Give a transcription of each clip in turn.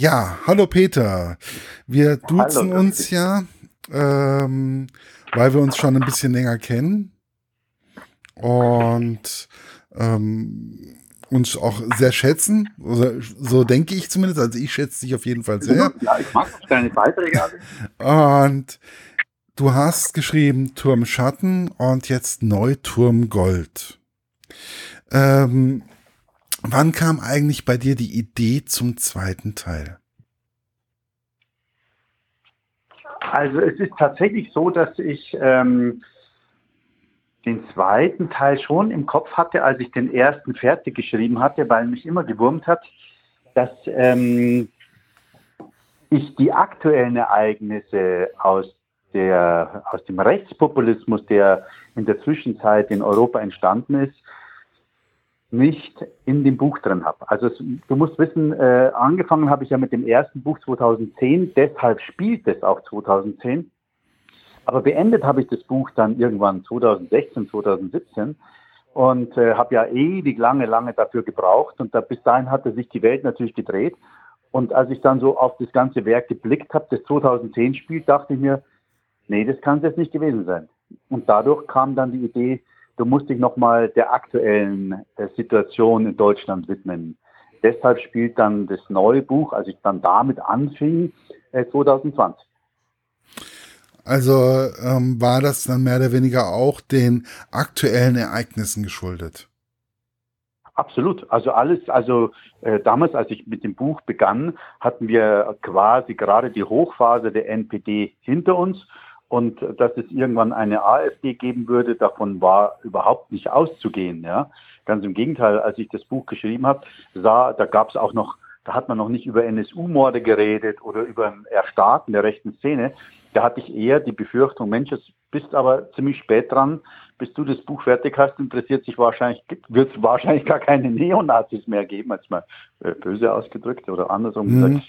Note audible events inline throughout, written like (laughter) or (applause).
Ja, hallo Peter. Wir duzen hallo, uns ja, ähm, weil wir uns schon ein bisschen länger kennen und ähm, uns auch sehr schätzen. So, so, denke ich zumindest. Also ich schätze dich auf jeden Fall sehr. Ja, ich mag deine Beiträge. Und du hast geschrieben Turm Schatten und jetzt Neuturm Gold. Ähm, wann kam eigentlich bei dir die Idee zum zweiten Teil? Also es ist tatsächlich so, dass ich ähm, den zweiten Teil schon im Kopf hatte, als ich den ersten fertig geschrieben hatte, weil mich immer gewurmt hat, dass ähm, ich die aktuellen Ereignisse aus, der, aus dem Rechtspopulismus, der in der Zwischenzeit in Europa entstanden ist, nicht in dem Buch drin habe. Also du musst wissen, äh, angefangen habe ich ja mit dem ersten Buch 2010, deshalb spielt es auch 2010. Aber beendet habe ich das Buch dann irgendwann 2016, 2017 und äh, habe ja ewig lange, lange dafür gebraucht. Und da, bis dahin hatte sich die Welt natürlich gedreht. Und als ich dann so auf das ganze Werk geblickt habe, das 2010 spielt, dachte ich mir, nee, das kann es jetzt nicht gewesen sein. Und dadurch kam dann die Idee, du musst dich nochmal der aktuellen äh, Situation in Deutschland widmen. Deshalb spielt dann das neue Buch, als ich dann damit anfing, äh, 2020. Also ähm, war das dann mehr oder weniger auch den aktuellen Ereignissen geschuldet? Absolut. Also alles, also äh, damals, als ich mit dem Buch begann, hatten wir quasi gerade die Hochphase der NPD hinter uns und dass es irgendwann eine AfD geben würde, davon war überhaupt nicht auszugehen. Ja? Ganz im Gegenteil, als ich das Buch geschrieben habe, sah, da gab es auch noch, da hat man noch nicht über NSU-Morde geredet oder über ein Erstarken der rechten Szene, da hatte ich eher die Befürchtung, Mensch, jetzt bist aber ziemlich spät dran, bis du das Buch fertig hast, interessiert sich wahrscheinlich, wird es wahrscheinlich gar keine Neonazis mehr geben, als mal äh, böse ausgedrückt oder andersrum mhm. gesagt.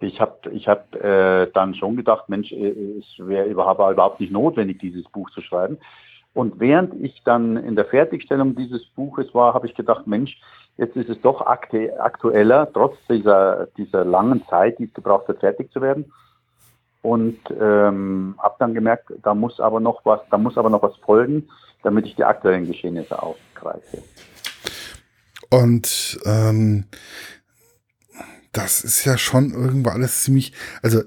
Ich habe ich hab, äh, dann schon gedacht, Mensch, äh, es wäre überhaupt, überhaupt nicht notwendig, dieses Buch zu schreiben. Und während ich dann in der Fertigstellung dieses Buches war, habe ich gedacht, Mensch, jetzt ist es doch aktueller, trotz dieser, dieser langen Zeit, die es gebraucht hat, fertig zu werden und ähm, habe dann gemerkt, da muss aber noch was, da muss aber noch was folgen, damit ich die aktuellen Geschehnisse aufgreife. Und ähm, das ist ja schon irgendwo alles ziemlich, also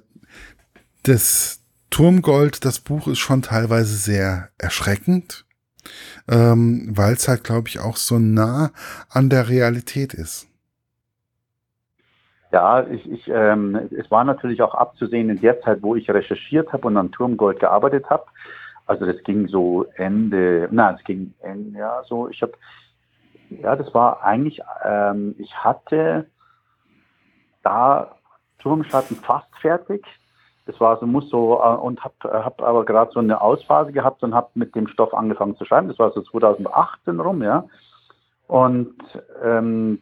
das Turmgold, das Buch ist schon teilweise sehr erschreckend, ähm, weil es halt, glaube ich, auch so nah an der Realität ist. Ja, ich, ich, ähm, es war natürlich auch abzusehen in der Zeit, wo ich recherchiert habe und an Turmgold gearbeitet habe. Also das ging so Ende, na, es ging Ende, ja, so, ich habe, ja, das war eigentlich, ähm, ich hatte da Turmschatten fast fertig. Das war so, muss so, äh, und habe hab aber gerade so eine Ausphase gehabt und habe mit dem Stoff angefangen zu schreiben. Das war so 2018 rum, ja. Und ähm,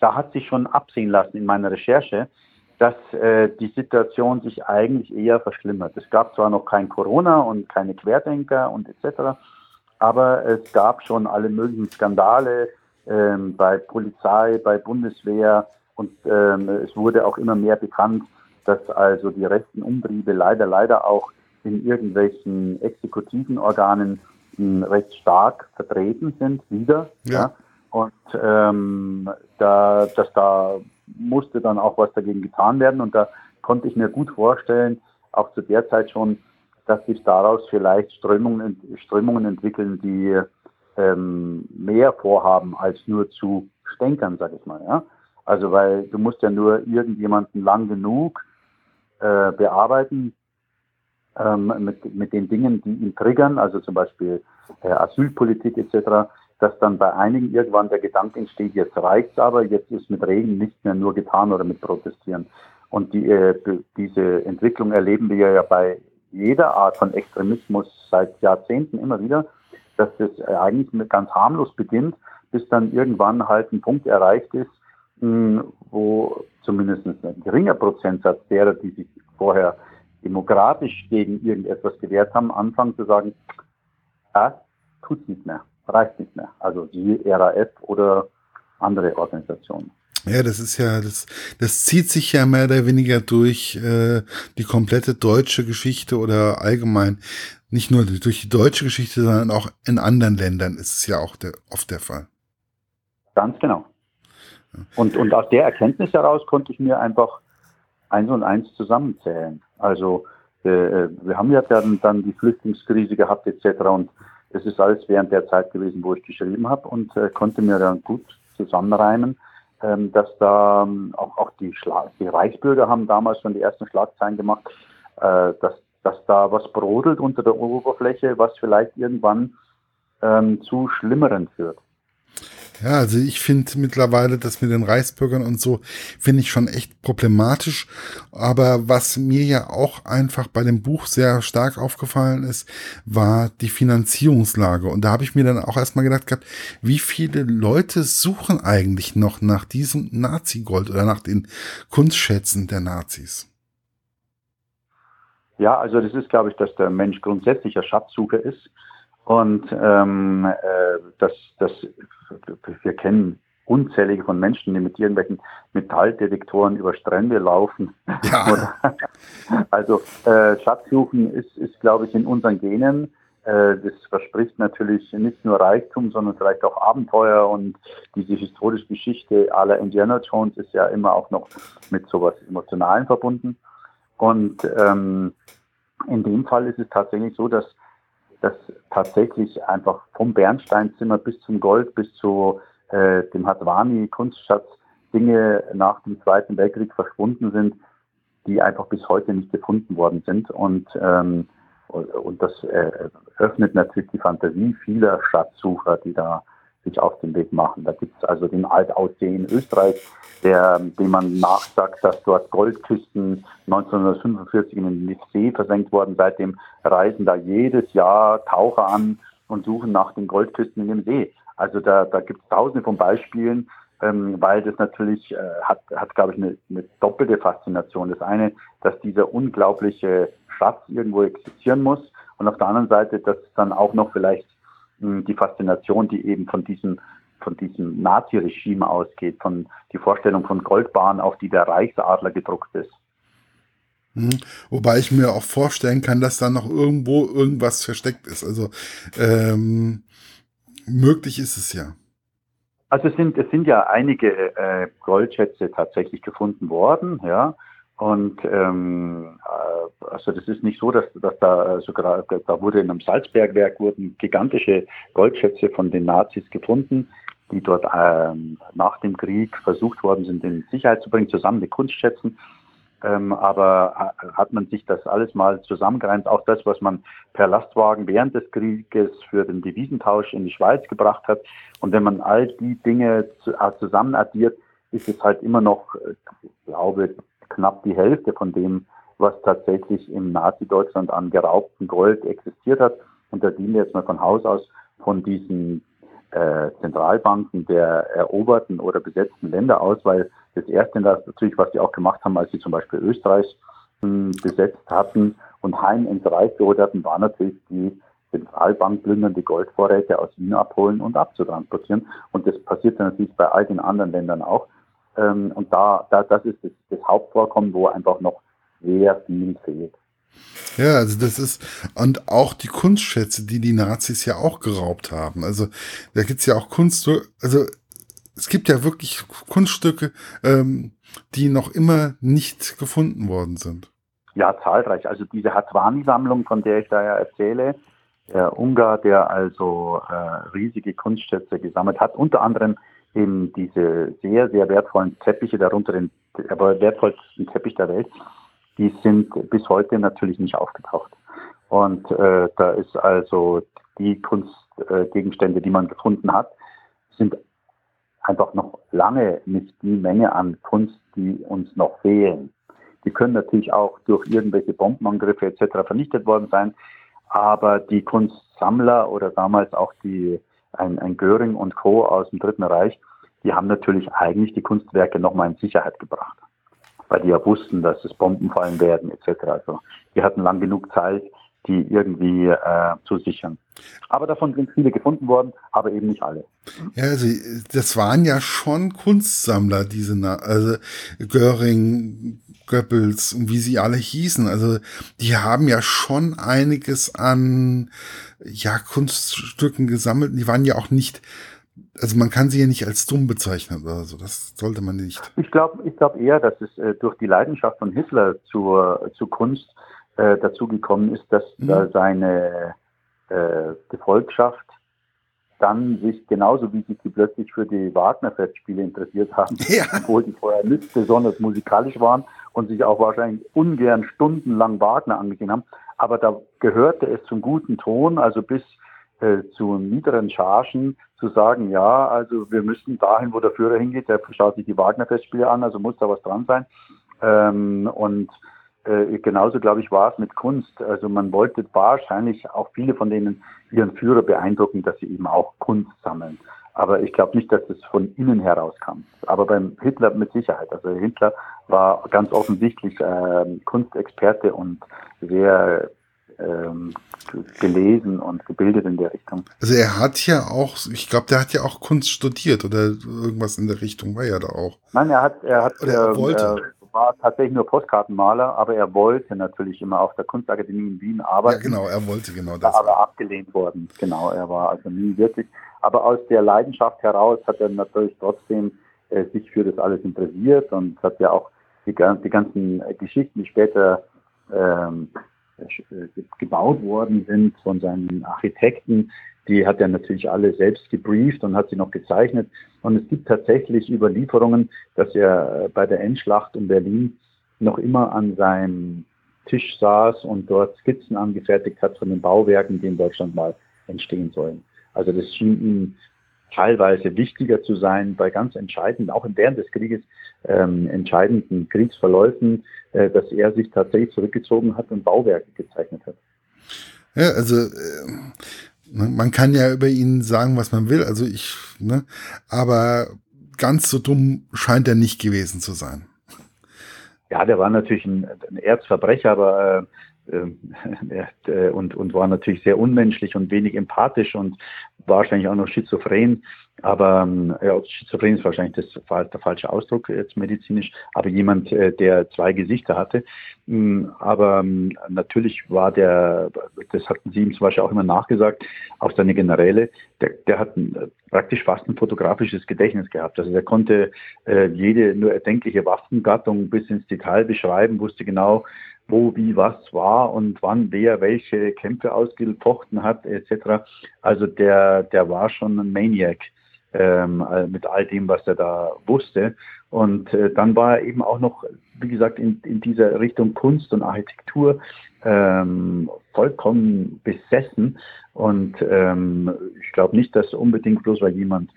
da hat sich schon absehen lassen in meiner Recherche, dass äh, die Situation sich eigentlich eher verschlimmert. Es gab zwar noch kein Corona und keine Querdenker und etc., aber es gab schon alle möglichen Skandale ähm, bei Polizei, bei Bundeswehr und ähm, es wurde auch immer mehr bekannt, dass also die rechten Umtriebe leider, leider auch in irgendwelchen exekutiven Organen mh, hm, recht stark vertreten sind, wieder. Ja. ja. Und ähm, da, dass da musste dann auch was dagegen getan werden. Und da konnte ich mir gut vorstellen, auch zu der Zeit schon, dass sich daraus vielleicht Strömungen, Strömungen entwickeln, die ähm, mehr vorhaben, als nur zu stänkern, sag ich mal. Ja? Also weil du musst ja nur irgendjemanden lang genug äh, bearbeiten ähm, mit, mit den Dingen, die ihn triggern, also zum Beispiel äh, Asylpolitik etc., dass dann bei einigen irgendwann der Gedanke entsteht, jetzt reicht's aber, jetzt ist mit Reden nicht mehr nur getan oder mit Protestieren. Und die, äh, diese Entwicklung erleben wir ja bei jeder Art von Extremismus seit Jahrzehnten immer wieder, dass das eigentlich ganz harmlos beginnt, bis dann irgendwann halt ein Punkt erreicht ist, mh, wo zumindest ein geringer Prozentsatz derer, die sich vorher demokratisch gegen irgendetwas gewehrt haben, anfangen zu sagen, das tut's nicht mehr reicht nicht mehr. Also die RAF oder andere Organisationen. Ja, das ist ja, das, das zieht sich ja mehr oder weniger durch äh, die komplette deutsche Geschichte oder allgemein nicht nur durch die deutsche Geschichte, sondern auch in anderen Ländern ist es ja auch der, oft der Fall. Ganz genau. Und, und aus der Erkenntnis heraus konnte ich mir einfach eins und eins zusammenzählen. Also äh, wir haben ja dann, dann die Flüchtlingskrise gehabt etc. Und das ist alles während der Zeit gewesen, wo ich geschrieben habe und äh, konnte mir dann gut zusammenreimen, ähm, dass da ähm, auch, auch die, die Reichsbürger haben damals schon die ersten Schlagzeilen gemacht, äh, dass, dass da was brodelt unter der Oberfläche, was vielleicht irgendwann ähm, zu Schlimmeren führt. Ja, also ich finde mittlerweile das mit den Reichsbürgern und so, finde ich schon echt problematisch. Aber was mir ja auch einfach bei dem Buch sehr stark aufgefallen ist, war die Finanzierungslage. Und da habe ich mir dann auch erstmal gedacht gehabt, wie viele Leute suchen eigentlich noch nach diesem Nazi-Gold oder nach den Kunstschätzen der Nazis? Ja, also das ist, glaube ich, dass der Mensch grundsätzlicher Schatzsucher ist. Und ähm, äh, das, das, wir kennen unzählige von Menschen, die mit irgendwelchen Metalldetektoren über Strände laufen. Ja. (laughs) also äh, Schatzsuchen ist, ist, glaube ich, in unseren Genen. Äh, das verspricht natürlich nicht nur Reichtum, sondern vielleicht auch Abenteuer und diese historische Geschichte aller Indiana Jones ist ja immer auch noch mit sowas Emotionalen verbunden. Und ähm, in dem Fall ist es tatsächlich so, dass dass tatsächlich einfach vom Bernsteinzimmer bis zum Gold, bis zu äh, dem Hadwani-Kunstschatz Dinge nach dem Zweiten Weltkrieg verschwunden sind, die einfach bis heute nicht gefunden worden sind. Und, ähm, und das äh, öffnet natürlich die Fantasie vieler Schatzsucher, die da sich auf den Weg machen. Da gibt es also den Altaussee in Österreich, der, dem man nachsagt, dass dort Goldküsten 1945 in den See versenkt wurden. Seitdem reisen da jedes Jahr Taucher an und suchen nach den Goldküsten in dem See. Also da, da gibt es tausende von Beispielen, ähm, weil das natürlich äh, hat, hat glaube ich, eine, eine doppelte Faszination. Das eine, dass dieser unglaubliche Schatz irgendwo existieren muss und auf der anderen Seite, dass es dann auch noch vielleicht die Faszination, die eben von diesem von diesem Nazi-Regime ausgeht, von die Vorstellung von Goldbahn, auf die der Reichsadler gedruckt ist. Mhm. Wobei ich mir auch vorstellen kann, dass da noch irgendwo irgendwas versteckt ist. Also ähm, möglich ist es ja. Also es sind, es sind ja einige äh, Goldschätze tatsächlich gefunden worden, ja. Und ähm, äh, also das ist nicht so, dass, dass da sogar da wurde in einem Salzbergwerk wurden gigantische Goldschätze von den Nazis gefunden, die dort ähm, nach dem Krieg versucht worden sind, in Sicherheit zu bringen, zusammen mit Kunstschätzen. Ähm, aber äh, hat man sich das alles mal zusammengereimt, auch das, was man per Lastwagen während des Krieges für den Devisentausch in die Schweiz gebracht hat. Und wenn man all die Dinge äh, zusammen addiert, ist es halt immer noch, ich äh, glaube, knapp die Hälfte von dem, was tatsächlich im Nazi-Deutschland an geraubtem Gold existiert hat. Und da gehen wir jetzt mal von Haus aus von diesen äh, Zentralbanken der eroberten oder besetzten Länder aus, weil das Erste natürlich, was sie auch gemacht haben, als sie zum Beispiel Österreich hm, besetzt hatten und heim ins Reich geholt hatten, war natürlich die Zentralbankplündern die Goldvorräte aus Wien abholen und abzutransportieren. Und das passiert natürlich bei all den anderen Ländern auch. Ähm, und da, da, das ist das, das Hauptvorkommen, wo einfach noch sehr viel fehlt. Ja, also das ist, und auch die Kunstschätze, die die Nazis ja auch geraubt haben. Also da gibt's ja auch Kunst, also es gibt ja wirklich Kunststücke, ähm, die noch immer nicht gefunden worden sind. Ja, zahlreich. Also diese Hatwani-Sammlung, von der ich da ja erzähle, der Ungar, der also äh, riesige Kunstschätze gesammelt hat, unter anderem eben diese sehr, sehr wertvollen Teppiche, darunter den aber wertvollsten Teppich der Welt, die sind bis heute natürlich nicht aufgetaucht. Und äh, da ist also die Kunstgegenstände, äh, die man gefunden hat, sind einfach noch lange nicht die Menge an Kunst, die uns noch fehlen. Die können natürlich auch durch irgendwelche Bombenangriffe etc. vernichtet worden sein, aber die Kunstsammler oder damals auch die ein, ein Göring und Co. aus dem Dritten Reich, die haben natürlich eigentlich die Kunstwerke nochmal in Sicherheit gebracht, weil die ja wussten, dass es Bomben fallen werden etc. Also die hatten lang genug Zeit, die irgendwie äh, zu sichern. Aber davon sind viele gefunden worden, aber eben nicht alle. Ja, also das waren ja schon Kunstsammler, diese, also Göring, Goebbels und wie sie alle hießen. Also die haben ja schon einiges an ja Kunststücken gesammelt. Die waren ja auch nicht, also man kann sie ja nicht als dumm bezeichnen oder so. Das sollte man nicht. Ich glaube, ich glaube eher, dass es äh, durch die Leidenschaft von Hitler zur, zur Kunst äh, dazu gekommen ist, dass mhm. da seine äh, Gefolgschaft dann sich genauso wie sich die plötzlich für die Wagner-Festspiele interessiert haben, ja. (laughs) obwohl die vorher nicht besonders musikalisch waren und sich auch wahrscheinlich ungern stundenlang Wagner angesehen haben. Aber da gehörte es zum guten Ton, also bis äh, zu niederen Chargen zu sagen, ja, also wir müssen dahin, wo der Führer hingeht, der schaut sich die Wagner-Festspiele an, also muss da was dran sein. Ähm, und äh, genauso, glaube ich, war es mit Kunst. Also man wollte wahrscheinlich auch viele von denen ihren Führer beeindrucken, dass sie eben auch Kunst sammeln. Aber ich glaube nicht, dass es von innen herauskam. Aber beim Hitler mit Sicherheit. Also Hitler war ganz offensichtlich äh, Kunstexperte und sehr ähm, gelesen und gebildet in der Richtung. Also er hat ja auch, ich glaube, der hat ja auch Kunst studiert oder irgendwas in der Richtung war ja da auch. Nein, er hat, er hat, er äh, wollte. War tatsächlich nur Postkartenmaler, aber er wollte natürlich immer auf der Kunstakademie in Wien arbeiten. Ja, genau, er wollte genau das. Aber abgelehnt worden. Genau, er war also nie wirklich. Aber aus der Leidenschaft heraus hat er natürlich trotzdem äh, sich für das alles interessiert und hat ja auch die, die ganzen Geschichten, die später ähm, äh, gebaut worden sind von seinen Architekten, die hat er natürlich alle selbst gebrieft und hat sie noch gezeichnet. Und es gibt tatsächlich Überlieferungen, dass er bei der Endschlacht um Berlin noch immer an seinem Tisch saß und dort Skizzen angefertigt hat von den Bauwerken, die in Deutschland mal entstehen sollen. Also das schien ihm teilweise wichtiger zu sein bei ganz entscheidenden, auch während des Krieges, ähm, entscheidenden Kriegsverläufen, äh, dass er sich tatsächlich zurückgezogen hat und Bauwerke gezeichnet hat. Ja, also äh? Man kann ja über ihn sagen, was man will, also ich, ne, aber ganz so dumm scheint er nicht gewesen zu sein. Ja, der war natürlich ein, ein Erzverbrecher, aber äh, äh, und, und war natürlich sehr unmenschlich und wenig empathisch und wahrscheinlich auch noch schizophren. Aber ähm, ja, Schizophren ist wahrscheinlich das, der falsche Ausdruck jetzt medizinisch, aber jemand, äh, der zwei Gesichter hatte. Mm, aber ähm, natürlich war der, das hatten Sie ihm zum Beispiel auch immer nachgesagt, auch seine Generäle, der, der hat äh, praktisch fast ein fotografisches Gedächtnis gehabt. Also der konnte äh, jede nur erdenkliche Waffengattung bis ins Detail beschreiben, wusste genau, wo, wie, was war und wann wer welche Kämpfe ausgefochten hat, etc. Also der, der war schon ein Maniac ähm, mit all dem, was er da wusste. Und äh, dann war er eben auch noch, wie gesagt, in, in dieser Richtung Kunst und Architektur ähm, vollkommen besessen. Und ähm, ich glaube nicht, dass unbedingt bloß weil jemand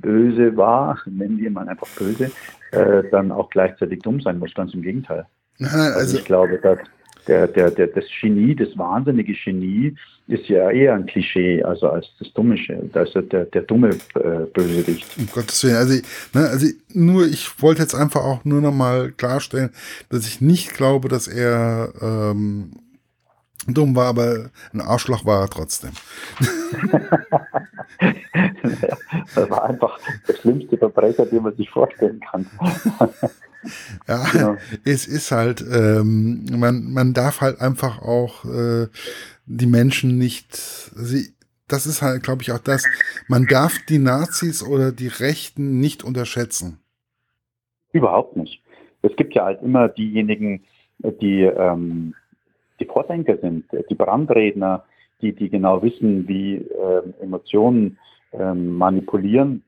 böse war, (laughs) nennen wir mal einfach böse, äh, dann auch gleichzeitig dumm sein muss. Ganz im Gegenteil. Also, also ich glaube, dass der, der, der, das Genie, das wahnsinnige Genie ist ja eher ein Klischee, also als das dumme, also der, der dumme äh, Bösewicht. Um Gottes Willen, also, ne, also nur, ich wollte jetzt einfach auch nur noch mal klarstellen, dass ich nicht glaube, dass er ähm, dumm war, aber ein Arschloch war er trotzdem. (laughs) das war einfach der schlimmste Verbrecher, den man sich vorstellen kann. (laughs) (laughs) Ja, ja, es ist halt, ähm, man, man darf halt einfach auch äh, die Menschen nicht, sie, das ist halt, glaube ich, auch das, man darf die Nazis oder die Rechten nicht unterschätzen. Überhaupt nicht. Es gibt ja halt immer diejenigen, die, ähm, die Vordenker sind, die Brandredner, die, die genau wissen, wie äh, Emotionen äh, manipulieren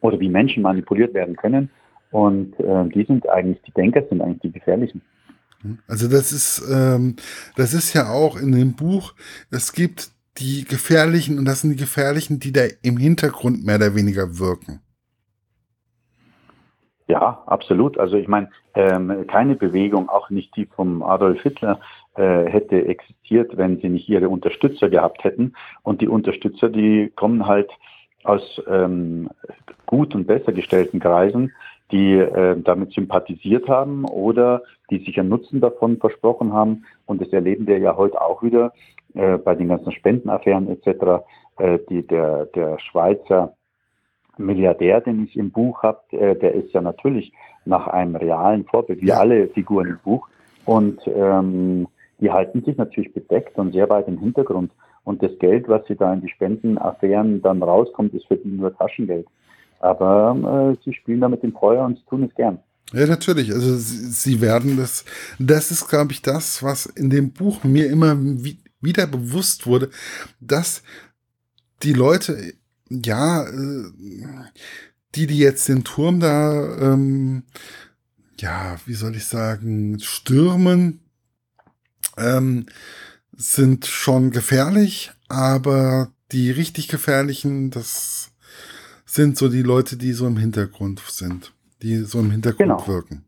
oder wie Menschen manipuliert werden können. Und äh, die sind eigentlich, die Denker sind eigentlich die gefährlichen. Also das ist, ähm, das ist ja auch in dem Buch, es gibt die Gefährlichen und das sind die Gefährlichen, die da im Hintergrund mehr oder weniger wirken. Ja, absolut. Also ich meine, ähm, keine Bewegung, auch nicht die vom Adolf Hitler, äh, hätte existiert, wenn sie nicht ihre Unterstützer gehabt hätten. Und die Unterstützer, die kommen halt aus ähm, gut und besser gestellten Kreisen die äh, damit sympathisiert haben oder die sich einen Nutzen davon versprochen haben. Und das erleben wir ja heute auch wieder, äh, bei den ganzen Spendenaffären etc. Äh, die, der, der Schweizer Milliardär, den ich im Buch habe, äh, der ist ja natürlich nach einem realen Vorbild, wie ja. alle Figuren im Buch. Und ähm, die halten sich natürlich bedeckt und sehr weit im Hintergrund. Und das Geld, was sie da in die Spendenaffären dann rauskommt, ist für die nur Taschengeld. Aber äh, sie spielen da mit dem Feuer und tun es gern. Ja, natürlich. Also sie, sie werden das, das ist, glaube ich, das, was in dem Buch mir immer wieder bewusst wurde, dass die Leute, ja, äh, die, die jetzt den Turm da, ähm, ja, wie soll ich sagen, stürmen, ähm, sind schon gefährlich, aber die richtig gefährlichen, das sind so die Leute, die so im Hintergrund sind, die so im Hintergrund genau. wirken.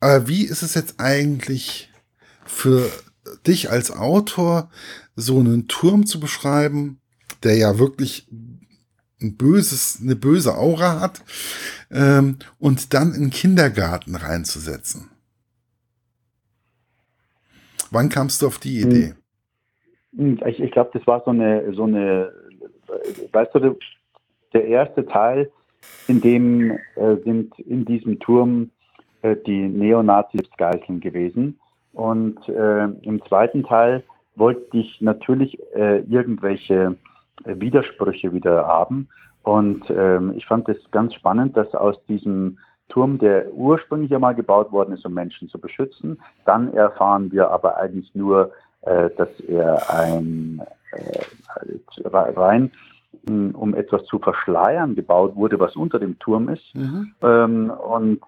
Aber wie ist es jetzt eigentlich für dich als Autor, so einen Turm zu beschreiben, der ja wirklich ein böses, eine böse Aura hat, ähm, und dann in den Kindergarten reinzusetzen? Wann kamst du auf die Idee? Hm. Ich, ich glaube, das war so eine, so eine, weißt du, der erste Teil, in dem äh, sind in diesem Turm äh, die Neonazis Geiseln gewesen. Und äh, im zweiten Teil wollte ich natürlich äh, irgendwelche Widersprüche wieder haben. Und ähm, ich fand es ganz spannend, dass aus diesem Turm, der ursprünglich einmal gebaut worden ist, um Menschen zu beschützen. Dann erfahren wir aber eigentlich nur, äh, dass er ein äh, rein um etwas zu verschleiern gebaut wurde, was unter dem Turm ist. Mhm. Ähm, und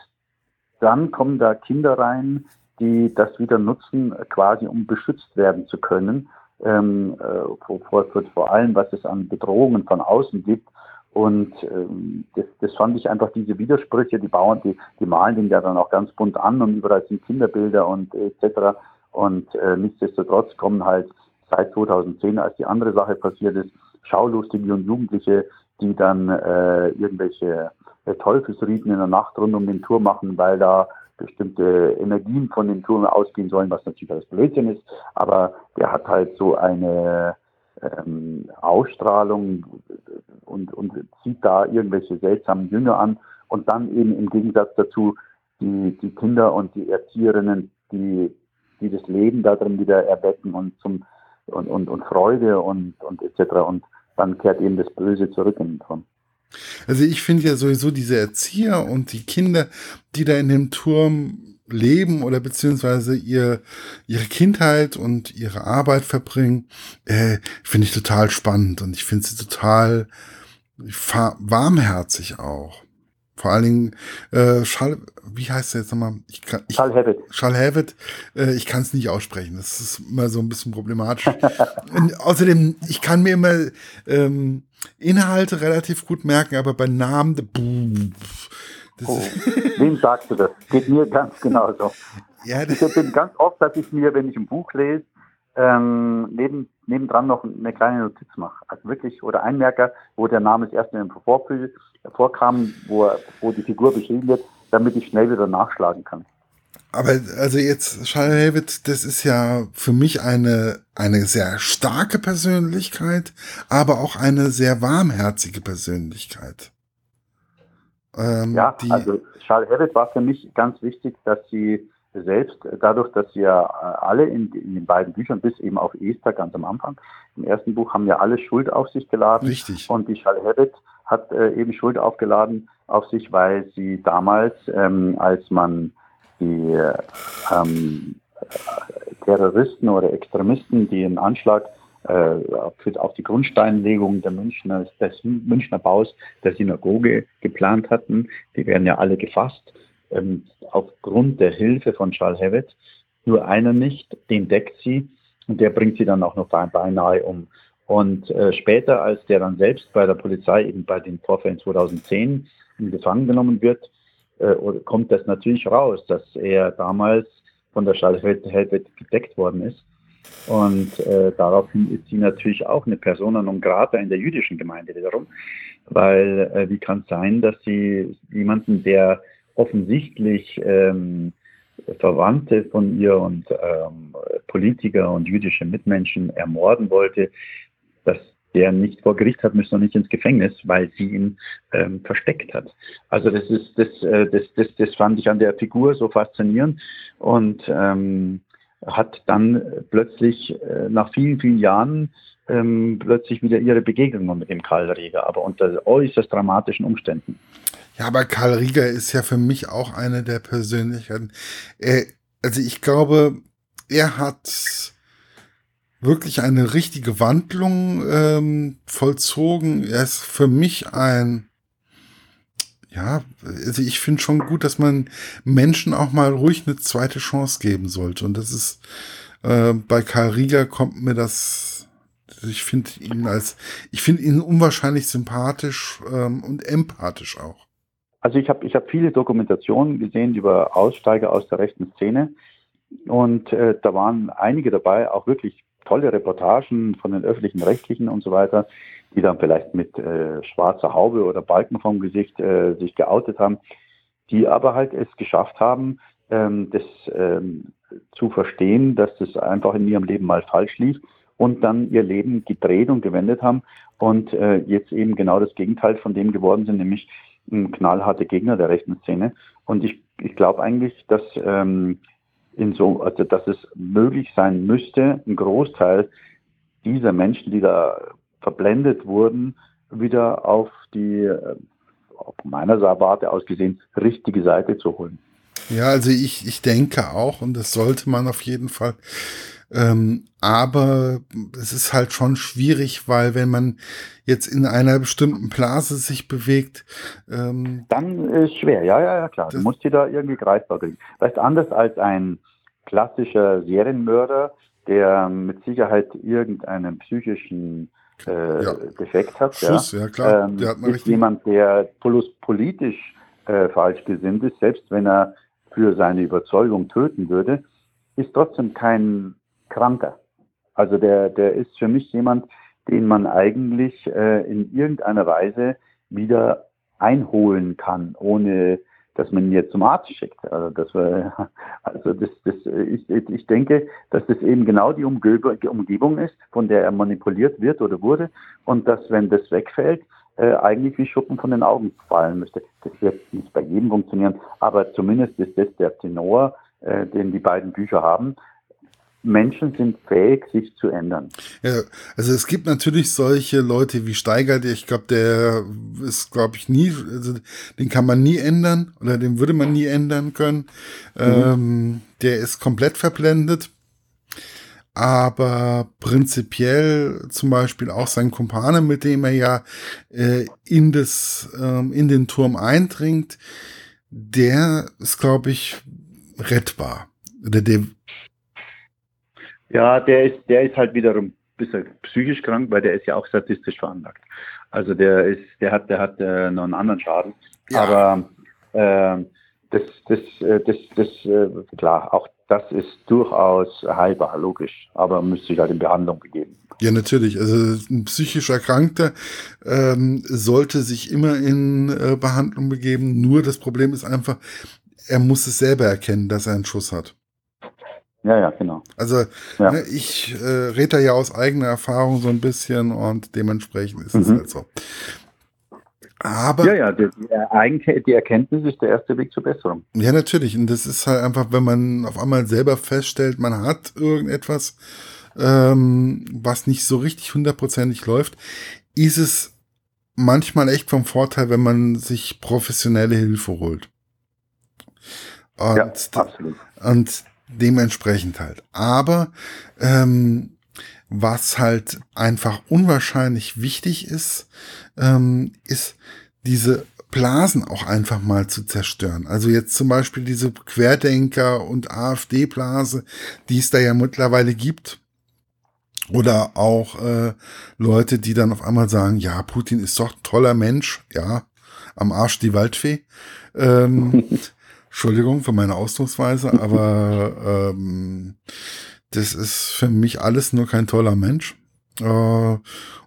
dann kommen da Kinder rein, die das wieder nutzen, quasi um beschützt werden zu können. Ähm, äh, vor, vor, vor allem, was es an Bedrohungen von außen gibt. Und ähm, das, das fand ich einfach diese Widersprüche, die Bauern, die, die malen den ja dann auch ganz bunt an und überall sind Kinderbilder und äh, etc. Und äh, nichtsdestotrotz kommen halt seit 2010, als die andere Sache passiert ist, Schaulustige und Jugendliche, die dann äh, irgendwelche äh, in der Nacht rund um den Turm machen, weil da bestimmte Energien von dem Turm ausgehen sollen, was natürlich alles Blödsinn ist. Aber der hat halt so eine ähm, Ausstrahlung und, und zieht da irgendwelche seltsamen Jünger an und dann eben im Gegensatz dazu die, die Kinder und die Erzieherinnen, die, die das Leben da drin wieder erwecken und zum und, und, und Freude und, und etc. Und dann kehrt eben das Böse zurück in den Turm. Also ich finde ja sowieso diese Erzieher und die Kinder, die da in dem Turm leben oder beziehungsweise ihr, ihre Kindheit und ihre Arbeit verbringen, äh, finde ich total spannend und ich finde sie total warmherzig auch. Vor allen Dingen, äh, Schall, wie heißt der jetzt nochmal? Ich kann, ich, Schall Habit. Schall Habit, äh, ich kann es nicht aussprechen. Das ist immer so ein bisschen problematisch. (laughs) außerdem, ich kann mir immer ähm, Inhalte relativ gut merken, aber bei Namen, Oh, (laughs) wem sagst du das? Geht mir ganz genauso. Ja, ich bin ganz oft, dass ich mir, wenn ich ein Buch lese, ähm, neben, nebendran noch eine kleine Notiz mache. Also wirklich, oder Einmerker, wo der Name das erste im Vorbild vorkam, wo, wo die Figur beschrieben wird, damit ich schnell wieder nachschlagen kann. Aber also jetzt, Charlie David, das ist ja für mich eine, eine sehr starke Persönlichkeit, aber auch eine sehr warmherzige Persönlichkeit. Ähm, ja, also Charles Harris war für mich ganz wichtig, dass sie selbst, dadurch, dass sie ja alle in, in, den beiden Büchern, bis eben auf Esther ganz am Anfang, im ersten Buch haben ja alle Schuld auf sich geladen. Richtig. Und die Charles Harris hat äh, eben Schuld aufgeladen auf sich, weil sie damals, ähm, als man die ähm, Terroristen oder Extremisten, die einen Anschlag äh, auf die Grundsteinlegung der Münchner, des Münchner Baus der Synagoge geplant hatten. Die werden ja alle gefasst, ähm, aufgrund der Hilfe von Charles Hewitt. Nur einer nicht, den deckt sie und der bringt sie dann auch noch beinahe um. Und äh, später, als der dann selbst bei der Polizei, eben bei den Vorfällen 2010, in Gefangen genommen wird, äh, kommt das natürlich raus, dass er damals von der Charles Hewitt gedeckt worden ist. Und äh, daraufhin ist sie natürlich auch eine Persona non grata in der jüdischen Gemeinde wiederum, weil äh, wie kann es sein, dass sie jemanden, der offensichtlich ähm, Verwandte von ihr und ähm, Politiker und jüdische Mitmenschen ermorden wollte, dass der nicht vor Gericht hat müssen und nicht ins Gefängnis, weil sie ihn ähm, versteckt hat. Also das ist das, äh, das, das, das fand ich an der Figur so faszinierend und ähm, hat dann plötzlich äh, nach vielen, vielen Jahren ähm, plötzlich wieder ihre Begegnung mit dem Karl Rieger, aber unter äußerst dramatischen Umständen. Ja, aber Karl Rieger ist ja für mich auch eine der Persönlichkeiten. Er, also ich glaube, er hat wirklich eine richtige Wandlung ähm, vollzogen. Er ist für mich ein, ja, also ich finde schon gut, dass man Menschen auch mal ruhig eine zweite Chance geben sollte. Und das ist äh, bei Karl Rieger kommt mir das, ich finde ihn als, ich finde ihn unwahrscheinlich sympathisch ähm, und empathisch auch. Also ich habe ich hab viele Dokumentationen gesehen über Aussteiger aus der rechten Szene. Und äh, da waren einige dabei, auch wirklich tolle Reportagen von den öffentlichen Rechtlichen und so weiter, die dann vielleicht mit äh, schwarzer Haube oder Balken vom Gesicht äh, sich geoutet haben, die aber halt es geschafft haben, ähm, das ähm, zu verstehen, dass das einfach in ihrem Leben mal falsch lief und dann ihr Leben gedreht und gewendet haben und äh, jetzt eben genau das Gegenteil von dem geworden sind, nämlich ein knallharte Gegner der rechten Szene. Und ich, ich glaube eigentlich, dass ähm, in so, also dass es möglich sein müsste, einen Großteil dieser Menschen, die da verblendet wurden, wieder auf die, äh, auf meiner Warte aus gesehen, richtige Seite zu holen. Ja, also ich, ich denke auch, und das sollte man auf jeden Fall. Ähm, aber es ist halt schon schwierig, weil wenn man jetzt in einer bestimmten Blase sich bewegt, ähm, dann ist schwer. Ja, ja, ja, klar. Du musst dir da irgendwie greifbar kriegen. Weißt anders als ein klassischer Serienmörder, der mit Sicherheit irgendeinen psychischen äh, ja. Defekt hat. Schuss, ja, ja klar. Ähm, der hat ist jemand, der politisch äh, falsch gesinnt ist, selbst wenn er für seine Überzeugung töten würde, ist trotzdem kein Kranker. Also der, der ist für mich jemand, den man eigentlich äh, in irgendeiner Weise wieder einholen kann, ohne dass man ihn jetzt zum Arzt schickt. Also, das, (laughs) also das, das, ich, ich denke, dass das eben genau die Umgebung ist, von der er manipuliert wird oder wurde und dass, wenn das wegfällt, äh, eigentlich wie Schuppen von den Augen fallen müsste. Das wird nicht bei jedem funktionieren, aber zumindest ist das der Tenor, äh, den die beiden Bücher haben. Menschen sind fähig, sich zu ändern. Ja, also es gibt natürlich solche Leute wie Steiger, der ich glaube, der ist, glaube ich, nie, also den kann man nie ändern oder den würde man nie ändern können. Mhm. Ähm, der ist komplett verblendet. Aber prinzipiell zum Beispiel auch sein Kumpane, mit dem er ja äh, in, das, ähm, in den Turm eindringt, der ist, glaube ich, rettbar. Oder der ja, der ist, der ist halt wiederum ein bisschen psychisch krank, weil der ist ja auch statistisch veranlagt. Also der ist, der hat, der hat äh, noch einen anderen Schaden. Ja. Aber äh, das, das, äh, das, das, äh, klar, auch das ist durchaus heilbar, logisch, aber müsste sich halt in Behandlung begeben. Ja, natürlich. Also ein psychisch Erkrankter ähm, sollte sich immer in äh, Behandlung begeben. Nur das Problem ist einfach, er muss es selber erkennen, dass er einen Schuss hat. Ja, ja, genau. Also ja. Ne, ich äh, rede da ja aus eigener Erfahrung so ein bisschen und dementsprechend ist mhm. es halt so. Aber. Ja, ja, die, die, die Erkenntnis ist der erste Weg zur Besserung. Ja, natürlich. Und das ist halt einfach, wenn man auf einmal selber feststellt, man hat irgendetwas, ähm, was nicht so richtig hundertprozentig läuft, ist es manchmal echt vom Vorteil, wenn man sich professionelle Hilfe holt. Und, ja, absolut. Und dementsprechend halt. Aber ähm, was halt einfach unwahrscheinlich wichtig ist, ähm, ist diese Blasen auch einfach mal zu zerstören. Also jetzt zum Beispiel diese Querdenker- und AfD-Blase, die es da ja mittlerweile gibt. Oder auch äh, Leute, die dann auf einmal sagen, ja, Putin ist doch ein toller Mensch, ja, am Arsch die Waldfee. Ähm, (laughs) Entschuldigung für meine Ausdrucksweise, (laughs) aber ähm, das ist für mich alles nur kein toller Mensch. Äh,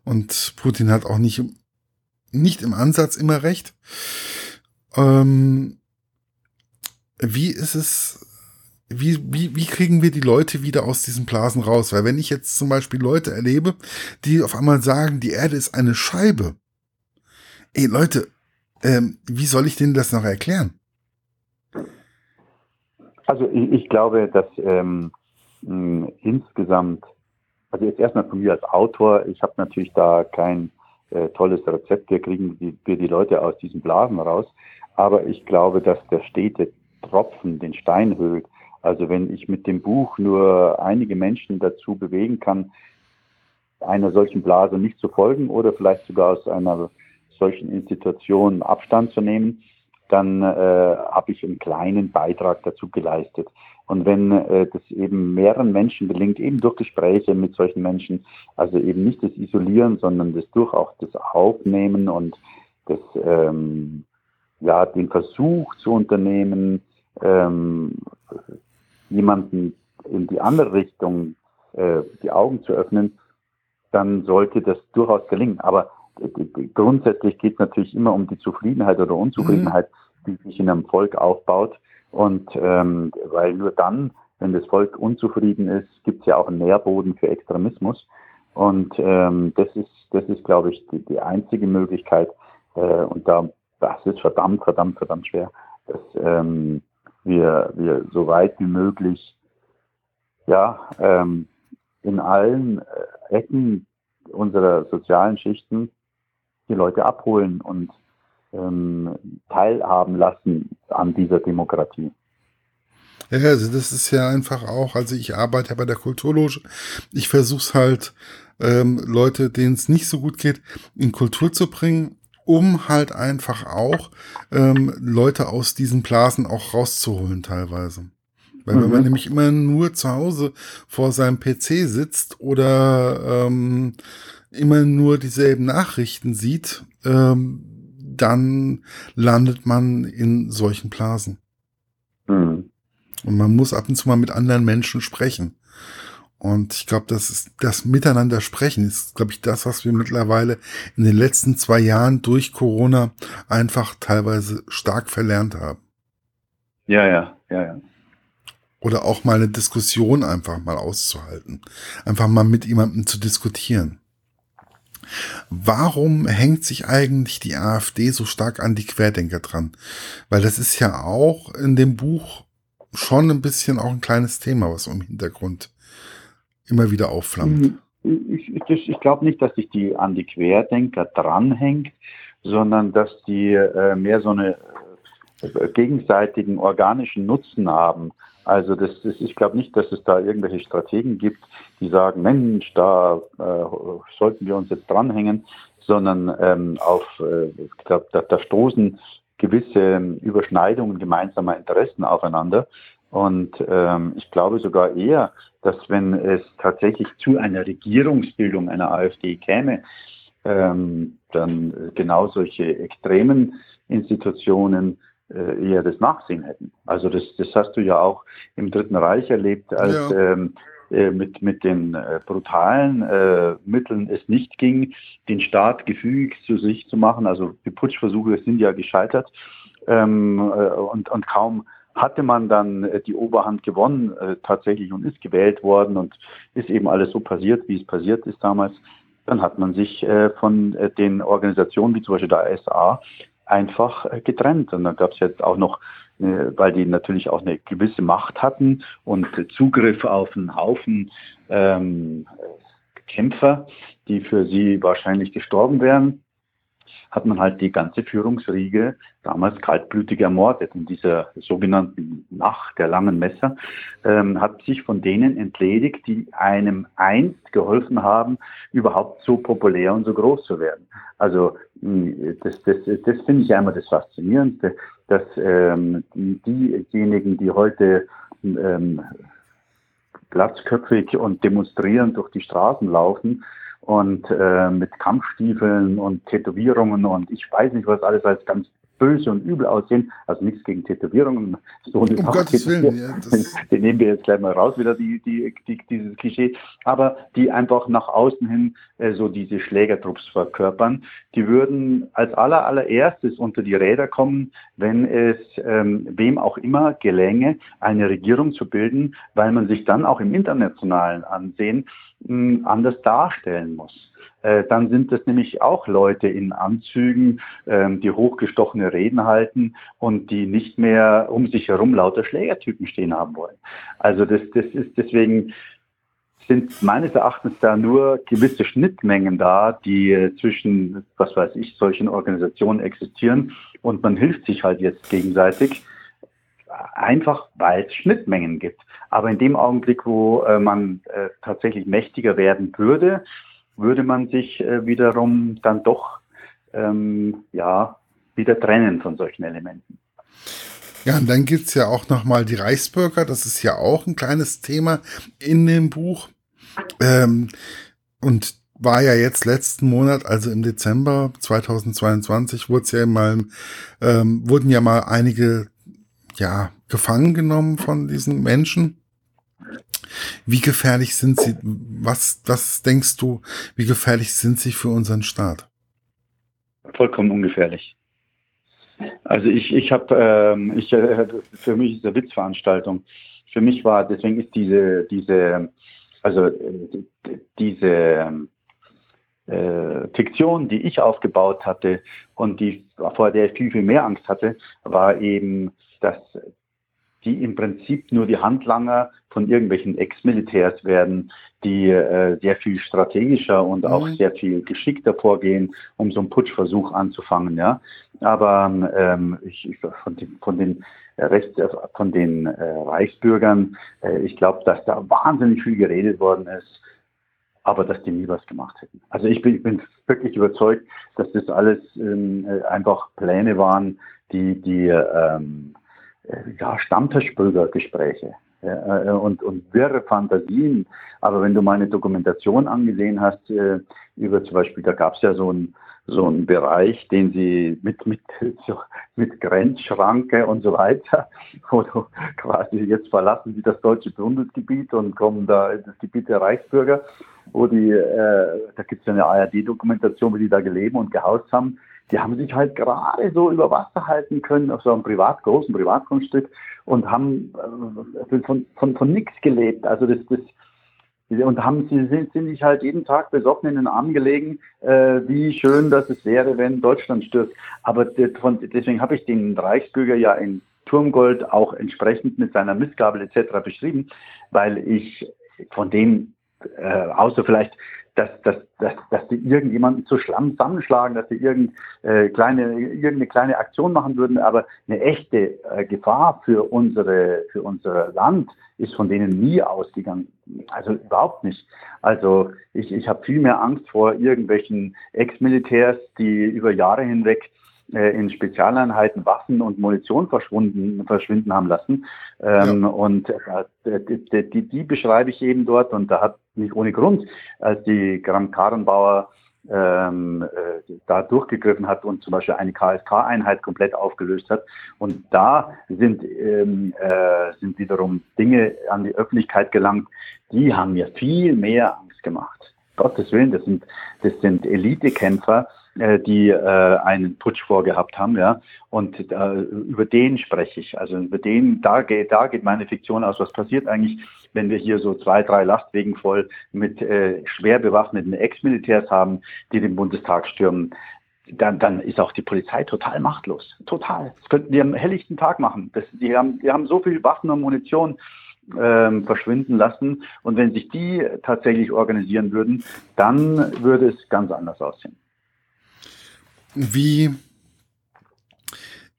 und Putin hat auch nicht, nicht im Ansatz immer recht. Ähm, wie ist es wie, wie, wie kriegen wir die Leute wieder aus diesen Blasen raus? Weil wenn ich jetzt zum Beispiel Leute erlebe, die auf einmal sagen, die Erde ist eine Scheibe. Ey, Leute, ähm, wie soll ich denen das noch erklären? Also ich, ich glaube, dass ähm, insgesamt, also jetzt erstmal von mir als Autor, ich habe natürlich da kein äh, tolles Rezept, wir kriegen die, wir die Leute aus diesen Blasen raus, aber ich glaube, dass der stete Tropfen den Stein höhlt. Also wenn ich mit dem Buch nur einige Menschen dazu bewegen kann, einer solchen Blase nicht zu folgen oder vielleicht sogar aus einer solchen Institution Abstand zu nehmen, dann äh, habe ich einen kleinen Beitrag dazu geleistet. Und wenn äh, das eben mehreren Menschen gelingt, eben durch Gespräche mit solchen Menschen, also eben nicht das Isolieren, sondern das durch auch das Aufnehmen und das, ähm, ja, den Versuch zu unternehmen, ähm, jemanden in die andere Richtung äh, die Augen zu öffnen, dann sollte das durchaus gelingen. Aber grundsätzlich geht es natürlich immer um die Zufriedenheit oder Unzufriedenheit, mhm. Die sich in einem Volk aufbaut. Und ähm, weil nur dann, wenn das Volk unzufrieden ist, gibt es ja auch einen Nährboden für Extremismus. Und ähm, das ist, das ist, glaube ich, die, die einzige Möglichkeit. Äh, und da, das ist verdammt, verdammt, verdammt schwer, dass ähm, wir, wir so weit wie möglich, ja, ähm, in allen äh, Ecken unserer sozialen Schichten die Leute abholen und ähm, teilhaben lassen an dieser Demokratie. Ja, also das ist ja einfach auch, also ich arbeite ja bei der Kulturloge, ich versuche es halt, ähm, Leute, denen es nicht so gut geht, in Kultur zu bringen, um halt einfach auch ähm, Leute aus diesen Blasen auch rauszuholen teilweise. Weil mhm. wenn man mhm. nämlich immer nur zu Hause vor seinem PC sitzt oder ähm, immer nur dieselben Nachrichten sieht, ähm, dann landet man in solchen Blasen. Mhm. Und man muss ab und zu mal mit anderen Menschen sprechen. Und ich glaube, das ist das Miteinander sprechen ist, glaube ich, das, was wir mittlerweile in den letzten zwei Jahren durch Corona einfach teilweise stark verlernt haben. Ja, ja, ja, ja. Oder auch mal eine Diskussion einfach mal auszuhalten. Einfach mal mit jemandem zu diskutieren. Warum hängt sich eigentlich die AfD so stark an die Querdenker dran? Weil das ist ja auch in dem Buch schon ein bisschen auch ein kleines Thema, was im Hintergrund immer wieder aufflammt. Ich, ich, ich glaube nicht, dass sich die an die Querdenker dranhängt, sondern dass die äh, mehr so eine äh, gegenseitigen organischen Nutzen haben. Also das, das ich glaube nicht, dass es da irgendwelche Strategen gibt, die sagen, Mensch, da äh, sollten wir uns jetzt dranhängen, sondern ähm, auf, äh, ich glaube, da, da stoßen gewisse Überschneidungen gemeinsamer Interessen aufeinander. Und ähm, ich glaube sogar eher, dass wenn es tatsächlich zu einer Regierungsbildung einer AfD käme, ähm, dann genau solche extremen Institutionen äh, eher das Nachsehen hätten. Also das, das hast du ja auch im Dritten Reich erlebt, als ja. ähm, äh, mit, mit den äh, brutalen äh, Mitteln es nicht ging, den Staat gefügig zu sich zu machen. Also die Putschversuche sind ja gescheitert ähm, äh, und, und kaum hatte man dann äh, die Oberhand gewonnen tatsächlich und ist gewählt worden und ist eben alles so passiert, wie es passiert ist damals. Dann hat man sich von den Organisationen wie zum Beispiel der SA einfach äh, getrennt. Und dann gab es jetzt auch noch, äh, weil die natürlich auch eine gewisse Macht hatten und Zugriff auf einen Haufen ähm, Kämpfer, die für sie wahrscheinlich gestorben wären, hat man halt die ganze Führungsriege damals kaltblütig ermordet. In dieser sogenannten Nacht der langen Messer ähm, hat sich von denen entledigt, die einem einst geholfen haben, überhaupt so populär und so groß zu werden. Also das, das, das finde ich einmal das Faszinierendste, dass ähm, diejenigen, die heute ähm, glatzköpfig und demonstrierend durch die Straßen laufen, und äh, mit Kampfstiefeln und Tätowierungen und ich weiß nicht was alles als ganz böse und übel aussehen. Also nichts gegen Tätowierungen. (laughs) So um Gottes Willen. Ja, (laughs) den nehmen wir jetzt gleich mal raus, wieder die, die, die, dieses Klischee. Aber die einfach nach außen hin äh, so diese Schlägertrupps verkörpern. Die würden als aller, allererstes unter die Räder kommen, wenn es ähm, wem auch immer gelänge, eine Regierung zu bilden, weil man sich dann auch im internationalen Ansehen mh, anders darstellen muss. Äh, dann sind das nämlich auch Leute in Anzügen, ähm, die hochgestochene Reden halten und die nicht mehr um sich herum lauter Schlägertypen stehen haben wollen. Also das, das ist deswegen sind meines Erachtens da nur gewisse Schnittmengen da, die zwischen, was weiß ich, solchen Organisationen existieren und man hilft sich halt jetzt gegenseitig, einfach weil es Schnittmengen gibt. Aber in dem Augenblick, wo äh, man äh, tatsächlich mächtiger werden würde, würde man sich äh, wiederum dann doch ähm, ja, wieder trennen von solchen Elementen. Ja, und dann gibt's ja auch nochmal die Reichsbürger, das ist ja auch ein kleines Thema in dem Buch. Ähm, und war ja jetzt letzten Monat, also im Dezember 2022, wurde ja mal, ähm, wurden ja mal einige ja, gefangen genommen von diesen Menschen. Wie gefährlich sind sie? Was, was denkst du, wie gefährlich sind sie für unseren Staat? Vollkommen ungefährlich. Also ich, ich habe, ähm, ich, äh, für mich ist eine Witzveranstaltung. Für mich war, deswegen ist diese, diese, also äh, diese äh, Fiktion, die ich aufgebaut hatte und die vor der ich viel, viel mehr Angst hatte, war eben, dass die im Prinzip nur die Handlanger von irgendwelchen Ex-Militärs werden, die äh, sehr viel strategischer und auch mhm. sehr viel geschickter vorgehen, um so einen Putschversuch anzufangen. Ja, aber ähm, ich, von den, von den Recht, von den äh, Reichsbürgern, äh, ich glaube, dass da wahnsinnig viel geredet worden ist, aber dass die nie was gemacht hätten. Also ich bin, ich bin wirklich überzeugt, dass das alles ähm, äh, einfach Pläne waren, die die ähm, äh, ja, Stammtischbürgergespräche ja, äh, und, und wirre Fantasien. Aber wenn du meine Dokumentation angesehen hast, äh, über zum Beispiel, da gab es ja so einen so Bereich, den sie mit, mit, (laughs) so, mit Grenzschranke und so weiter, (laughs) wo du quasi jetzt verlassen sie das deutsche Bundesgebiet und kommen da in das Gebiet der Reichsbürger, wo die, äh, da gibt es ja eine ARD-Dokumentation, wie die da gelebt und gehaust haben die haben sich halt gerade so über Wasser halten können auf so einem privat, großen Privatgrundstück und haben äh, von, von, von nichts gelebt. Also das, das, und haben sie sind, sind sich halt jeden Tag besoffen in den Arm gelegen, äh, wie schön das es wäre, wenn Deutschland stürzt. Aber von, deswegen habe ich den Reichsbürger ja in Turmgold auch entsprechend mit seiner Missgabel etc. beschrieben, weil ich von dem, äh, außer vielleicht dass, dass, dass, dass die irgendjemanden zu Schlamm zusammenschlagen, dass sie irgend, äh, kleine, irgendeine kleine Aktion machen würden, aber eine echte äh, Gefahr für, unsere, für unser Land ist von denen nie ausgegangen. Also überhaupt nicht. Also ich, ich habe viel mehr Angst vor irgendwelchen Ex-Militärs, die über Jahre hinweg in Spezialeinheiten Waffen und Munition verschwunden, verschwinden haben lassen. Ähm, ja. Und äh, die, die, die, beschreibe ich eben dort und da hat nicht ohne Grund, als die Grand Karrenbauer ähm, äh, da durchgegriffen hat und zum Beispiel eine KSK-Einheit komplett aufgelöst hat. Und da sind, ähm, äh, sind wiederum Dinge an die Öffentlichkeit gelangt, die haben mir viel mehr Angst gemacht. Gottes Willen, das sind, das sind Elitekämpfer, äh, die äh, einen Putsch vorgehabt haben, ja. Und äh, über den spreche ich. Also über den, da geht, da geht meine Fiktion aus. Was passiert eigentlich, wenn wir hier so zwei, drei Lastwegen voll mit äh, schwer bewaffneten Ex-Militärs haben, die den Bundestag stürmen? Dann, dann ist auch die Polizei total machtlos. Total. Das könnten die am helllichten Tag machen. Das, die, haben, die haben so viel Waffen und Munition ähm, verschwinden lassen. Und wenn sich die tatsächlich organisieren würden, dann würde es ganz anders aussehen. Wie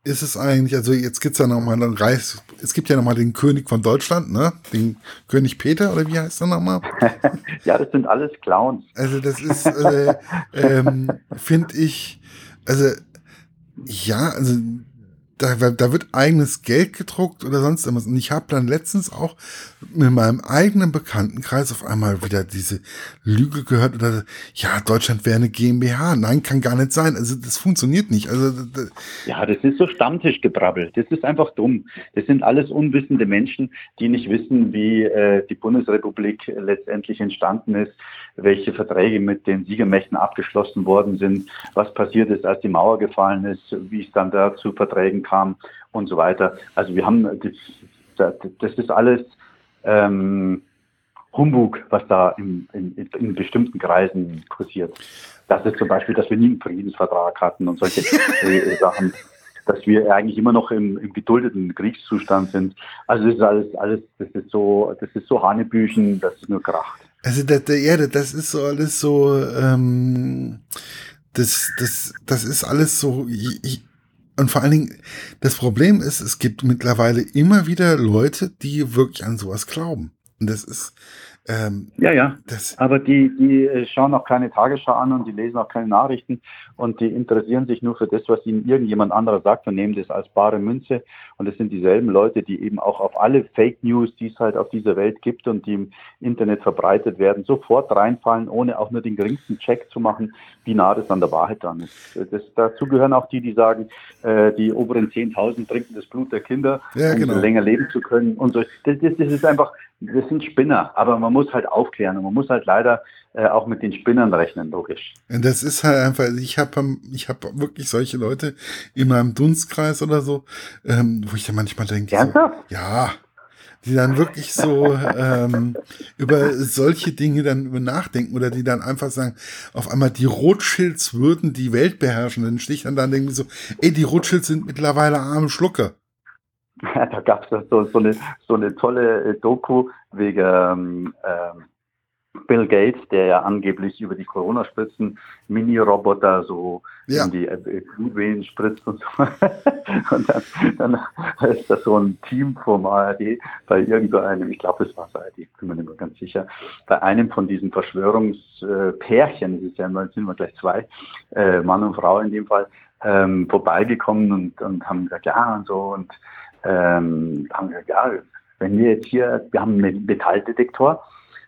ist es eigentlich, also jetzt gibt's ja nochmal einen Reis, es gibt ja nochmal den König von Deutschland, ne? Den König Peter, oder wie heißt er nochmal? (laughs) ja, das sind alles Clowns. Also das ist, äh, (laughs) ähm, finde ich, also ja, also da, da wird eigenes Geld gedruckt oder sonst irgendwas. Und ich habe dann letztens auch mit meinem eigenen Bekanntenkreis auf einmal wieder diese Lüge gehört oder ja, Deutschland wäre eine GmbH. Nein, kann gar nicht sein. Also das funktioniert nicht. Also ja, das ist so Stammtischgebrabbel. Das ist einfach dumm. Das sind alles unwissende Menschen, die nicht wissen, wie äh, die Bundesrepublik letztendlich entstanden ist, welche Verträge mit den Siegermächten abgeschlossen worden sind, was passiert ist, als die Mauer gefallen ist, wie es dann da zu Verträgen kam und so weiter. Also wir haben, das, das ist alles ähm, Humbug, was da in, in, in bestimmten Kreisen kursiert. Das ist zum Beispiel, dass wir nie einen Friedensvertrag hatten und solche (laughs) äh, Sachen dass wir eigentlich immer noch im, im geduldeten Kriegszustand sind. Also das ist alles, alles, das ist so, das ist so Hanebüchen, das ist nur Kracht. Also das, ja, das ist so alles so, ähm, das, das, das ist alles so, ich, und vor allen Dingen, das Problem ist, es gibt mittlerweile immer wieder Leute, die wirklich an sowas glauben. Und das ist, ähm, ja, ja. Aber die, die äh, schauen auch keine Tagesschau an und die lesen auch keine Nachrichten und die interessieren sich nur für das, was ihnen irgendjemand anderer sagt und nehmen das als bare Münze. Und es sind dieselben Leute, die eben auch auf alle Fake News, die es halt auf dieser Welt gibt und die im Internet verbreitet werden, sofort reinfallen, ohne auch nur den geringsten Check zu machen, wie nah das an der Wahrheit dran ist. Das, dazu gehören auch die, die sagen, äh, die oberen 10.000 trinken das Blut der Kinder, ja, um genau. länger leben zu können und so. Das, das, das ist einfach, das sind Spinner, aber man muss halt aufklären und man muss halt leider äh, auch mit den Spinnern rechnen, logisch. Das ist halt einfach, ich habe ich hab wirklich solche Leute in meinem Dunstkreis oder so, ähm, wo ich dann manchmal denke, so, ja, die dann wirklich so ähm, über solche Dinge dann nachdenken oder die dann einfach sagen, auf einmal die Rothschilds würden die Welt beherrschen. Dann stehe ich dann da und denke so, ey, die Rothschilds sind mittlerweile arme Schlucker. Ja, (laughs) da gab es so, so, eine, so eine tolle äh, Doku wegen ähm, Bill Gates, der ja angeblich über die Corona-Spritzen Mini-Roboter so ja. in die äh, Blutwehen spritzt und so. (laughs) und dann, dann ist das so ein Team vom ARD bei irgendeinem, ich glaube, es war das ARD, bin mir nicht mehr ganz sicher, bei einem von diesen Verschwörungspärchen, es ist ja immer, sind wir gleich zwei, äh, Mann und Frau in dem Fall, ähm, vorbeigekommen und, und haben gesagt, ja und so und ähm, haben gesagt, ja, wenn wir jetzt hier, wir haben einen Metalldetektor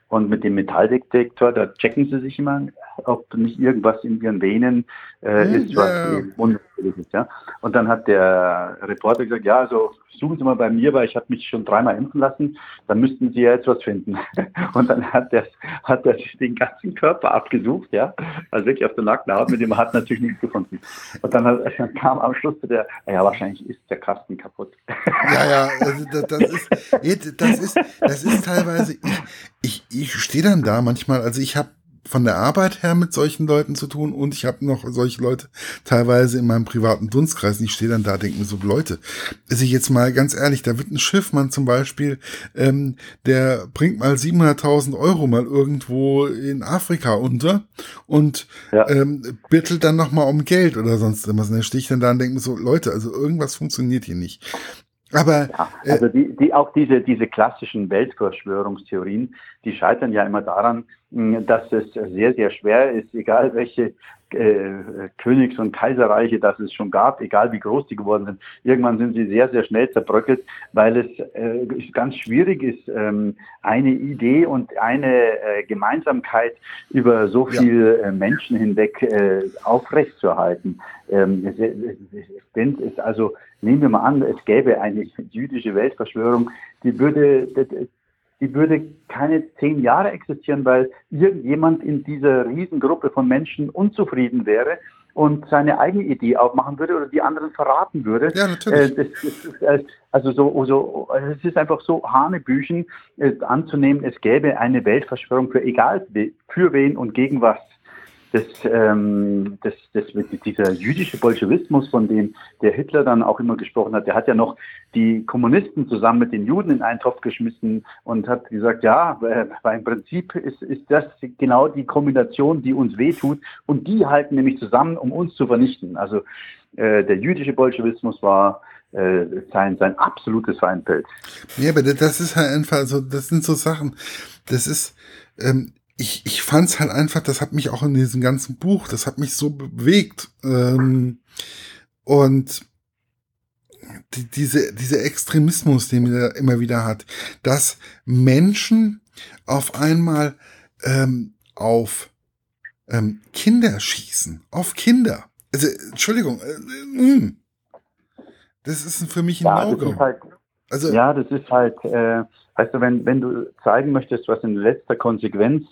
und mit dem Metalldetektor, da checken sie sich immer, ob nicht irgendwas in ihren Venen äh, hm, ist, was ja. unfällig ist. Ja? Und dann hat der Reporter gesagt, ja, also suchen Sie mal bei mir, weil ich habe mich schon dreimal impfen lassen, dann müssten Sie ja jetzt was finden. (laughs) Und dann hat der, hat der den ganzen Körper abgesucht, ja, also wirklich auf der nackten Haut, mit dem hat natürlich nichts gefunden. Und dann, hat, dann kam am Schluss der, ja, wahrscheinlich ist der Kasten kaputt. Ja, ja, also das, das, ist, das ist, das ist teilweise, ich, ich, ich stehe dann da manchmal, also ich habe von der Arbeit her mit solchen Leuten zu tun und ich habe noch solche Leute teilweise in meinem privaten Dunstkreis. Und ich stehe dann da, denke mir so, Leute, ist ich jetzt mal ganz ehrlich, da wird ein Schiffmann zum Beispiel, ähm, der bringt mal 700.000 Euro mal irgendwo in Afrika unter und ja. ähm, bittelt dann nochmal um Geld oder sonst irgendwas. Und dann stehe ich dann da und denke mir so, Leute, also irgendwas funktioniert hier nicht. Aber ja, äh, also die, die auch diese, diese klassischen Weltverschwörungstheorien, die scheitern ja immer daran, dass es sehr, sehr schwer ist, egal welche äh, Königs- und Kaiserreiche das es schon gab, egal wie groß die geworden sind. Irgendwann sind sie sehr, sehr schnell zerbröckelt, weil es äh, ganz schwierig ist, ähm, eine Idee und eine äh, Gemeinsamkeit über so viele ja. Äh, Menschen hinweg äh, aufrechtzuerhalten. Ähm, wenn es also, nehmen wir mal an, es gäbe eine jüdische Weltverschwörung, die würde, die würde keine zehn Jahre existieren, weil irgendjemand in dieser Riesengruppe von Menschen unzufrieden wäre und seine eigene Idee aufmachen würde oder die anderen verraten würde. Ja, natürlich. Äh, äh, also so, so, es ist einfach so Hanebüchen äh, anzunehmen, es gäbe eine Weltverschwörung für egal für wen und gegen was das, ähm, das, das, dieser jüdische Bolschewismus, von dem der Hitler dann auch immer gesprochen hat, der hat ja noch die Kommunisten zusammen mit den Juden in einen Topf geschmissen und hat gesagt, ja, äh, weil im Prinzip ist, ist das genau die Kombination, die uns wehtut und die halten nämlich zusammen, um uns zu vernichten. Also äh, der jüdische Bolschewismus war äh, sein, sein absolutes Feindbild. Ja, aber das ist halt einfach so, das sind so Sachen, das ist, ähm, ich, ich fand es halt einfach, das hat mich auch in diesem ganzen Buch, das hat mich so bewegt. Ähm, und die, diese, dieser Extremismus, den er immer wieder hat, dass Menschen auf einmal ähm, auf ähm, Kinder schießen, auf Kinder. Also, Entschuldigung, äh, äh, das ist für mich ein ja, No-Go. Halt, also, ja, das ist halt, äh, weißt du, wenn, wenn du zeigen möchtest, was in letzter Konsequenz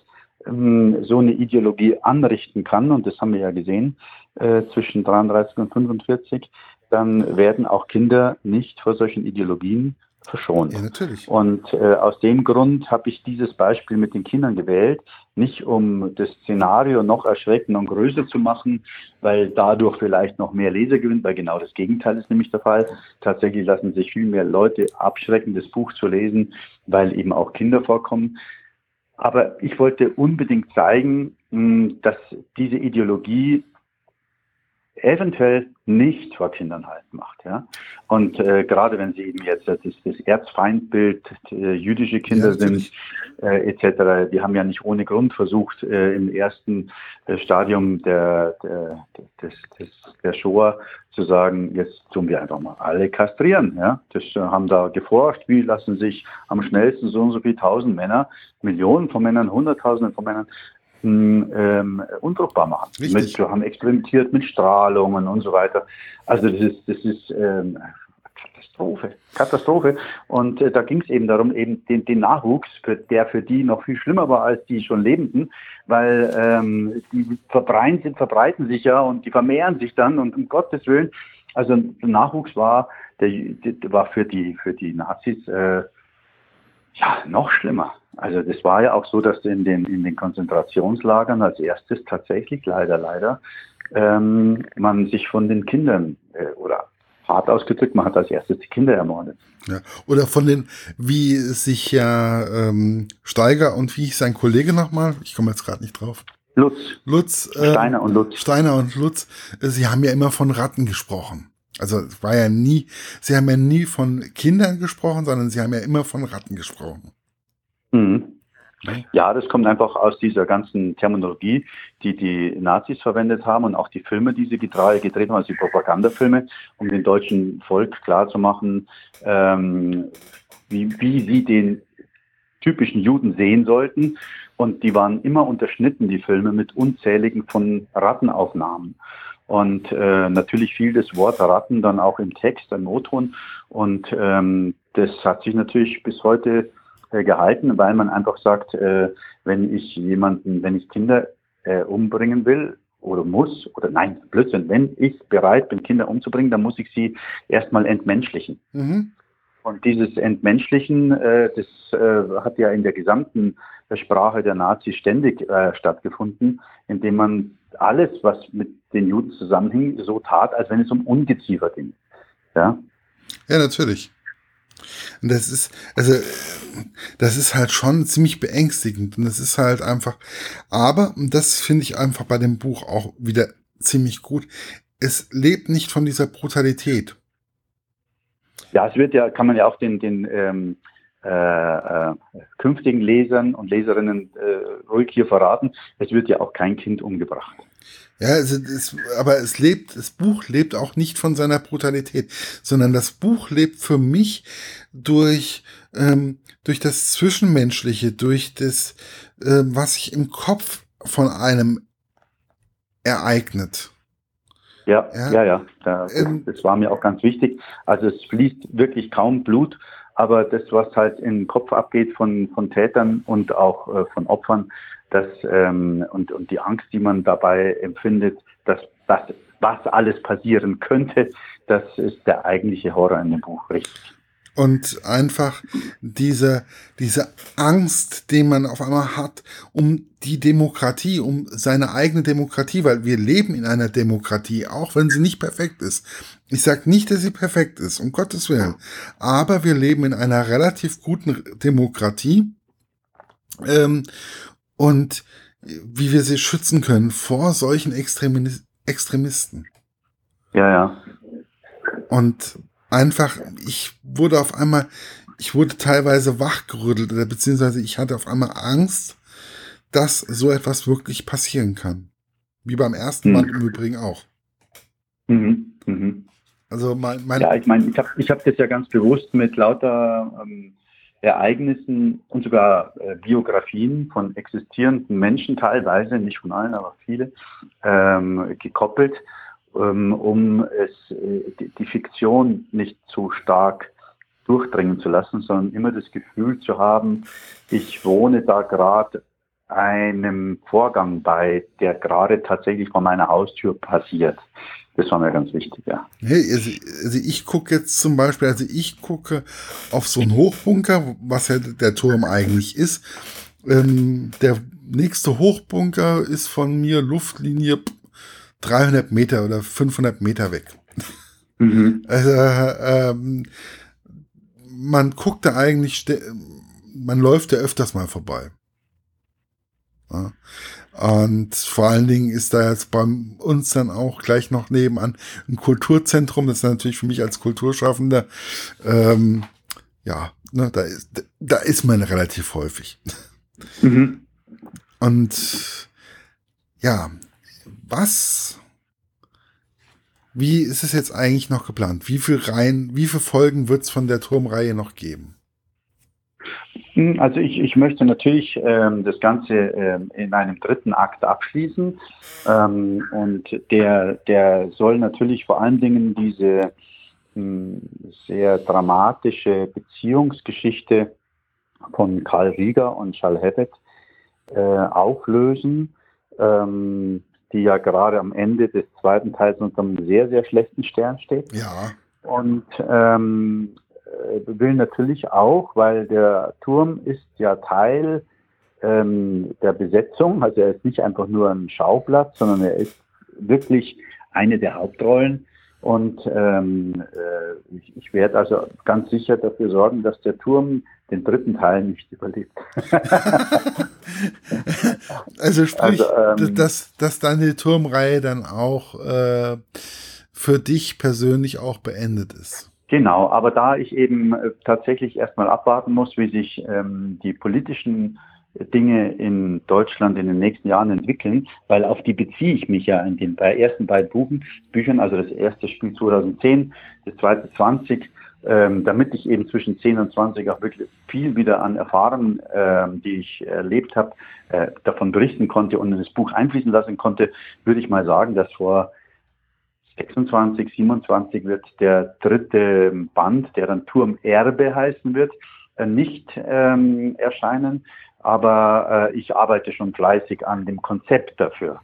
so eine Ideologie anrichten kann, und das haben wir ja gesehen, äh, zwischen 33 und 45, dann werden auch Kinder nicht vor solchen Ideologien verschont. Ja, natürlich. Und äh, aus dem Grund habe ich dieses Beispiel mit den Kindern gewählt, nicht um das Szenario noch erschreckender und größer zu machen, weil dadurch vielleicht noch mehr Leser gewinnt, weil genau das Gegenteil ist nämlich der Fall. Tatsächlich lassen sich viel mehr Leute abschrecken, das Buch zu lesen, weil eben auch Kinder vorkommen. Aber ich wollte unbedingt zeigen, dass diese Ideologie eventuell nicht vor Kindern halt macht. Ja? Und äh, gerade wenn sie eben jetzt das, das Erzfeindbild äh, jüdische Kinder ja, sind, äh, etc., die haben ja nicht ohne Grund versucht, äh, im ersten äh, Stadium der, der, des, des, der Shoah zu sagen, jetzt tun wir einfach mal alle kastrieren. Ja? Das äh, haben da geforscht, wie lassen sich am schnellsten so und so viele tausend Männer, Millionen von Männern, Hunderttausende von Männern ähm, unfruchtbar machen. Mit, wir haben experimentiert mit Strahlungen und so weiter. Also das ist, das ist ähm, Katastrophe, Katastrophe. Und äh, da ging es eben darum, eben den, den Nachwuchs, für, der für die noch viel schlimmer war als die schon Lebenden, weil ähm, die verbreiten, sind, verbreiten sich ja und die vermehren sich dann und um Gottes Willen. Also der Nachwuchs war, der, der war für die für die Nazis äh, ja noch schlimmer. Also das war ja auch so, dass in den, in den Konzentrationslagern als erstes tatsächlich leider, leider, ähm, man sich von den Kindern äh, oder hart ausgedrückt, man hat als erstes die Kinder ermordet. Ja. Oder von den, wie sich ja ähm, Steiger und wie ich sein Kollege nochmal, ich komme jetzt gerade nicht drauf. Lutz. Lutz. Äh, Steiner und Lutz. Steiner und Lutz, äh, sie haben ja immer von Ratten gesprochen. Also es war ja nie, sie haben ja nie von Kindern gesprochen, sondern sie haben ja immer von Ratten gesprochen. Mhm. Ja, das kommt einfach aus dieser ganzen Terminologie, die die Nazis verwendet haben und auch die Filme, die sie gedreht haben, also die Propagandafilme, um dem deutschen Volk klarzumachen, ähm, wie, wie sie den typischen Juden sehen sollten. Und die waren immer unterschnitten, die Filme, mit unzähligen von Rattenaufnahmen. Und äh, natürlich fiel das Wort Ratten dann auch im Text, im O-Ton. Und ähm, das hat sich natürlich bis heute gehalten, weil man einfach sagt, äh, wenn ich jemanden, wenn ich Kinder äh, umbringen will oder muss, oder nein, Blödsinn, wenn ich bereit bin, Kinder umzubringen, dann muss ich sie erstmal entmenschlichen. Mhm. Und dieses Entmenschlichen, äh, das äh, hat ja in der gesamten Sprache der Nazis ständig äh, stattgefunden, indem man alles, was mit den Juden zusammenhing, so tat, als wenn es um Ungeziefer ging. Ja, ja natürlich. Und das ist, also, das ist halt schon ziemlich beängstigend. Und das ist halt einfach, aber, und das finde ich einfach bei dem Buch auch wieder ziemlich gut, es lebt nicht von dieser Brutalität. Ja, es wird ja, kann man ja auch den, den ähm, äh, äh, künftigen Lesern und Leserinnen äh, ruhig hier verraten, es wird ja auch kein Kind umgebracht. Ja, also es, aber es lebt, das Buch lebt auch nicht von seiner Brutalität, sondern das Buch lebt für mich durch, ähm, durch das Zwischenmenschliche, durch das, äh, was sich im Kopf von einem ereignet. Ja, ja, ja, ja. Das, ähm, das war mir auch ganz wichtig. Also es fließt wirklich kaum Blut, aber das, was halt im Kopf abgeht von, von Tätern und auch äh, von Opfern, das, ähm, und, und die Angst, die man dabei empfindet, dass, dass was alles passieren könnte, das ist der eigentliche Horror in dem Buch, richtig. Und einfach diese, diese Angst, den man auf einmal hat, um die Demokratie, um seine eigene Demokratie, weil wir leben in einer Demokratie, auch wenn sie nicht perfekt ist. Ich sage nicht, dass sie perfekt ist, um Gottes Willen. Aber wir leben in einer relativ guten Demokratie. Ähm, und wie wir sie schützen können vor solchen Extremis Extremisten. Ja, ja. Und einfach, ich wurde auf einmal, ich wurde teilweise wachgerüttelt oder beziehungsweise ich hatte auf einmal Angst, dass so etwas wirklich passieren kann. Wie beim ersten mhm. Mal im Übrigen auch. Mhm. Mhm. Also mein, mein ja, ich meine, ich habe ich hab das ja ganz bewusst mit lauter ähm, Ereignissen und sogar äh, Biografien von existierenden Menschen teilweise, nicht von allen, aber viele, ähm, gekoppelt, ähm, um es, äh, die, die, Fiktion nicht zu stark durchdringen zu lassen, sondern immer das Gefühl zu haben, ich wohne da gerade einem Vorgang bei, der gerade tatsächlich vor meiner Haustür passiert. Das war mir ganz wichtig, ja. Hey, also, also ich gucke jetzt zum Beispiel, also ich gucke auf so einen Hochbunker, was ja der Turm eigentlich ist. Ähm, der nächste Hochbunker ist von mir Luftlinie 300 Meter oder 500 Meter weg. Mhm. Also ähm, man guckt da eigentlich, man läuft ja öfters mal vorbei. Ja. Und vor allen Dingen ist da jetzt bei uns dann auch gleich noch nebenan ein Kulturzentrum. Das ist natürlich für mich als Kulturschaffender, ähm, ja, ne, da, ist, da ist man relativ häufig. Mhm. Und ja, was, wie ist es jetzt eigentlich noch geplant? Wie viele Reihen, wie viele Folgen wird es von der Turmreihe noch geben? Hm, also ich, ich möchte natürlich ähm, das Ganze ähm, in einem dritten Akt abschließen. Ähm, und der, der soll natürlich vor allen Dingen diese mh, hm, sehr dramatische Beziehungsgeschichte von Karl Rieger und Charles Hebbett äh, auflösen, ähm, die ja gerade am Ende des zweiten Teils unter einem sehr, sehr schlechten Stern steht. Ja. Und ähm, äh, will natürlich auch, weil der Turm ist ja Teil ähm, der Besetzung, also er ist nicht einfach nur ein Schauplatz, sondern er ist wirklich eine der Hauptrollen. Und ähm, äh, ich, ich werde also ganz sicher dafür sorgen, dass der Turm den dritten Teil nicht überlebt. (laughs) also sprich, also, ähm, dass, dass deine Turmreihe dann auch äh, für dich persönlich auch beendet ist. Genau, aber da ich eben äh, tatsächlich erstmal abwarten muss, wie sich ähm, die politischen Dinge in Deutschland in den nächsten Jahren entwickeln, weil auf die beziehe ich mich ja in den ersten beiden Buchen, Büchern, also das erste Spiel 2010, das zweite 20, ähm, damit ich eben zwischen 10 und 20 auch wirklich viel wieder an Erfahrungen, ähm, die ich erlebt habe, äh, davon berichten konnte und in das Buch einfließen lassen konnte, würde ich mal sagen, dass vor 26, 27 wird der dritte Band, der dann Turm Erbe heißen wird, äh, nicht ähm, erscheinen. Aber äh, ich arbeite schon fleißig an dem Konzept dafür.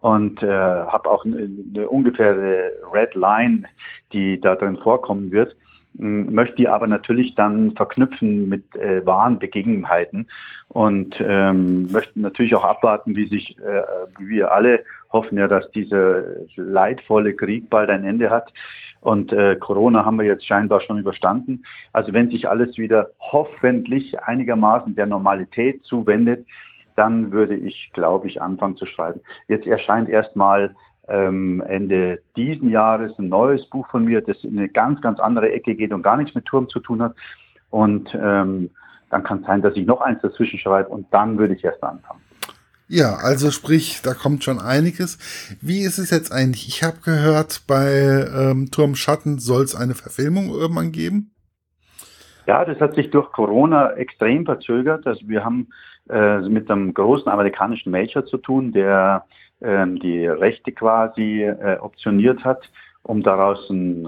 Und äh, habe auch eine, eine ungefähre Red Line, die da drin vorkommen wird. Möchte die aber natürlich dann verknüpfen mit äh, wahren Begebenheiten. Und ähm, möchten natürlich auch abwarten, wie sich, äh, wie wir alle hoffen ja, dass dieser leidvolle Krieg bald ein Ende hat. Und äh, Corona haben wir jetzt scheinbar schon überstanden. Also wenn sich alles wieder hoffentlich einigermaßen der Normalität zuwendet, dann würde ich, glaube ich, anfangen zu schreiben. Jetzt erscheint erstmal ähm, Ende diesen Jahres ein neues Buch von mir, das in eine ganz, ganz andere Ecke geht und gar nichts mit Turm zu tun hat. Und ähm, dann kann es sein, dass ich noch eins dazwischen schreibe und dann würde ich erst anfangen. Ja, also sprich, da kommt schon einiges. Wie ist es jetzt eigentlich? Ich habe gehört, bei ähm, Turm Schatten soll es eine Verfilmung irgendwann geben. Ja, das hat sich durch Corona extrem verzögert. Also wir haben äh, mit einem großen amerikanischen Major zu tun, der ähm, die Rechte quasi äh, optioniert hat, um daraus ein,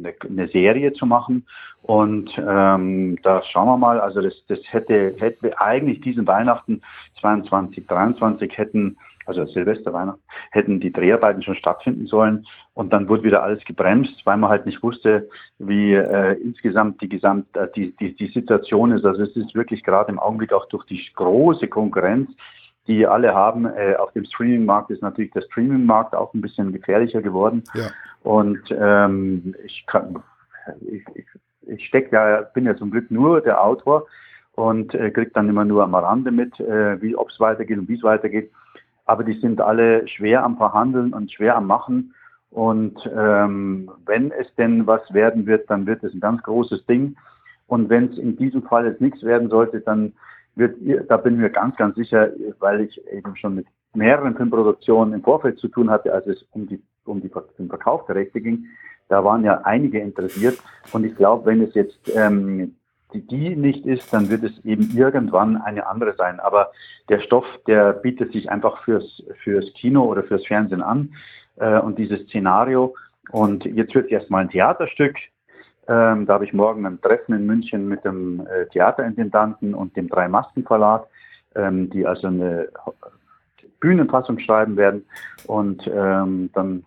eine, eine, Serie zu machen. Und ähm, da schauen wir mal, also das, das hätte, hätte eigentlich diesen Weihnachten 22, 23 hätten, also Silvester, Weihnachten, hätten die Dreharbeiten schon stattfinden sollen. Und dann wurde wieder alles gebremst, weil man halt nicht wusste, wie äh, insgesamt die gesamt äh, die, die, die Situation ist. Also es ist wirklich gerade im Augenblick auch durch die große Konkurrenz die alle haben. Äh, auf dem Streaming-Markt ist natürlich der Streaming-Markt auch ein bisschen gefährlicher geworden. Ja. Und ähm, ich kann, ich, ich, ich steck ja, bin ja zum Glück nur der Autor und äh, kriege dann immer nur am Rande mit, äh, wie ob es weitergeht und wie es weitergeht. Aber die sind alle schwer am Verhandeln und schwer am Machen. Und ähm, wenn es denn was werden wird, dann wird es ein ganz großes Ding. Und wenn es in diesem Fall jetzt nichts werden sollte, dann wird, da bin ich mir ganz, ganz sicher, weil ich eben schon mit mehreren Filmproduktionen im Vorfeld zu tun hatte, als es um, die, um die, den Verkauf der Rechte ging, Da waren ja einige interessiert. Und ich glaube, wenn es jetzt ähm, die, die nicht ist, dann wird es eben irgendwann eine andere sein. Aber der Stoff, der bietet sich einfach fürs, fürs Kino oder fürs Fernsehen an. Äh, und dieses Szenario. Und jetzt wird erstmal ein Theaterstück. Ähm, da habe ich morgen ein Treffen in München mit dem äh, Theaterintendanten und dem Drei-Masken-Verlag, ähm, die also eine Bühnenfassung schreiben werden. Und ähm, dann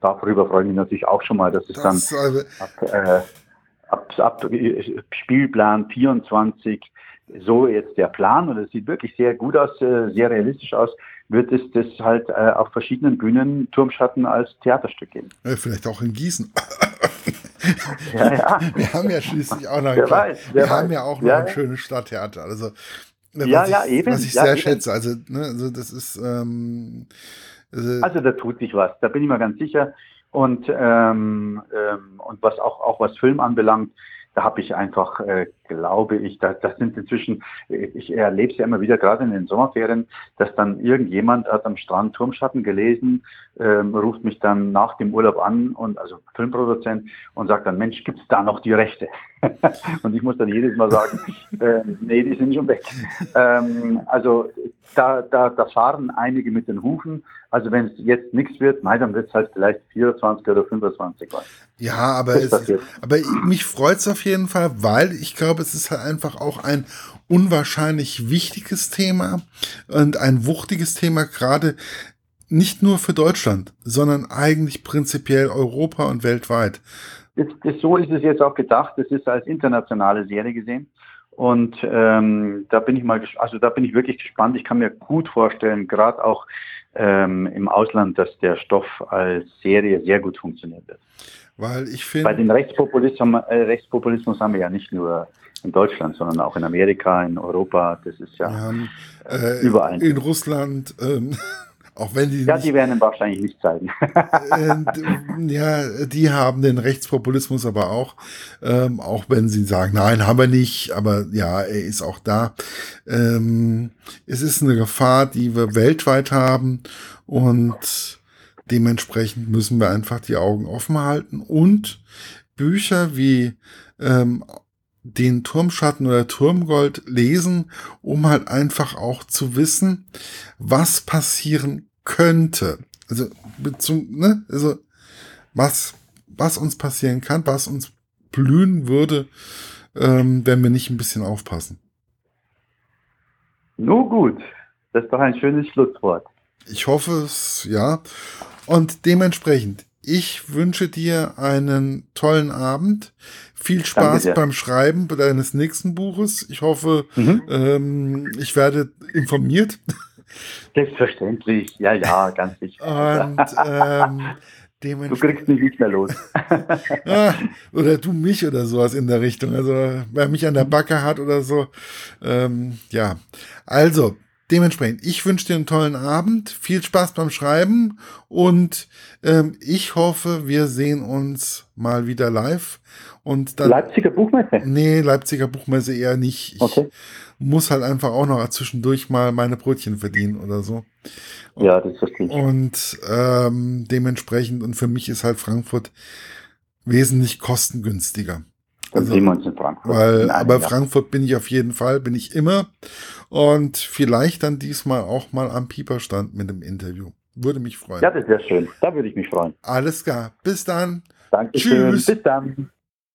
darüber freue ich mich natürlich auch schon mal, dass es das dann also ab, äh, ab, ab Spielplan 24 so jetzt der Plan und es sieht wirklich sehr gut aus, äh, sehr realistisch aus, wird es das halt äh, auf verschiedenen Bühnen Turmschatten als Theaterstück geben. Vielleicht auch in Gießen. Ja, ja. (laughs) Wir haben ja schließlich auch noch, ein, weiß, wir weiß. haben ja auch noch ja, ein schönes Stadttheater. Also ja, ja, ich, eben. Was ich sehr eben. schätze. Also, ne, also das ist. Ähm, also, also da tut sich was. Da bin ich mir ganz sicher. Und ähm, ähm, und was auch auch was Film anbelangt, da habe ich einfach, äh, glaube ich, da, das sind inzwischen, ich erlebe es ja immer wieder, gerade in den Sommerferien, dass dann irgendjemand hat am Strand Turmschatten gelesen, ähm, ruft mich dann nach dem Urlaub an und also Filmproduzent und sagt dann, Mensch, gibt's da noch die Rechte? (laughs) und ich muss dann jedes Mal sagen, (laughs) äh, nee, die sind schon weg. Ähm, also da, da, da fahren einige mit den Hufen. Also wenn es jetzt nichts wird, nein, dann wird es halt vielleicht 24 oder 25 Mal. Ja, aber, es, aber mich freut es auf jeden Fall, weil ich glaube, es ist halt einfach auch ein unwahrscheinlich wichtiges Thema und ein wuchtiges Thema, gerade nicht nur für Deutschland, sondern eigentlich prinzipiell Europa und weltweit. Das, das, so ist es jetzt auch gedacht. Das ist als internationale Serie gesehen. Und ähm, da bin ich mal, also da bin ich wirklich gespannt. Ich kann mir gut vorstellen, gerade auch ähm, im Ausland, dass der Stoff als Serie sehr gut funktionieren wird. Weil ich finde. Bei den Rechtspopulismus, äh, Rechtspopulismus haben wir ja nicht nur in Deutschland, sondern auch in Amerika, in Europa. Das ist ja haben, äh, überall. In Russland. Ähm, (laughs) Auch wenn die ja, die werden ihn wahrscheinlich nicht zeigen. äh, ja, die haben den Rechtspopulismus aber auch, ähm, auch wenn sie sagen, nein, haben wir nicht, aber ja, er ist auch da. Ähm, es ist eine Gefahr, die wir weltweit haben und dementsprechend müssen wir einfach die Augen offen halten und Bücher wie ähm, den Turmschatten oder Turmgold lesen, um halt einfach auch zu wissen, was passieren könnte. Also, zum, ne, also was, was uns passieren kann, was uns blühen würde, ähm, wenn wir nicht ein bisschen aufpassen. Nur gut. Das ist doch ein schönes Schlusswort. Ich hoffe es, ja. Und dementsprechend, ich wünsche dir einen tollen Abend. Viel Spaß beim Schreiben deines nächsten Buches. Ich hoffe, mhm. ähm, ich werde informiert. Selbstverständlich, ja, ja, ganz sicher. Und ähm, (laughs) Du kriegst mich nicht mehr los. ja, (laughs) oder du mich oder sowas in der Richtung. Also, wer mich an der Backe hat oder so. Ähm, ja, also, Dementsprechend, ich wünsche dir einen tollen Abend, viel Spaß beim Schreiben und ähm, ich hoffe, wir sehen uns mal wieder live. Und dann, Leipziger Buchmesse? Nee, Leipziger Buchmesse eher nicht. Ich okay. muss halt einfach auch noch zwischendurch mal meine Brötchen verdienen oder so. Ja, das verstehe ich. Und ähm, dementsprechend, und für mich ist halt Frankfurt wesentlich kostengünstiger. Dann also, sehen wir uns in Frankfurt. Weil, in aber Jahr. Frankfurt bin ich auf jeden Fall, bin ich immer. Und vielleicht dann diesmal auch mal am Pieperstand mit dem Interview. Würde mich freuen. Ja, das wäre schön. Da würde ich mich freuen. Alles klar. Bis dann. Dankeschön. Tschüss. Bis dann.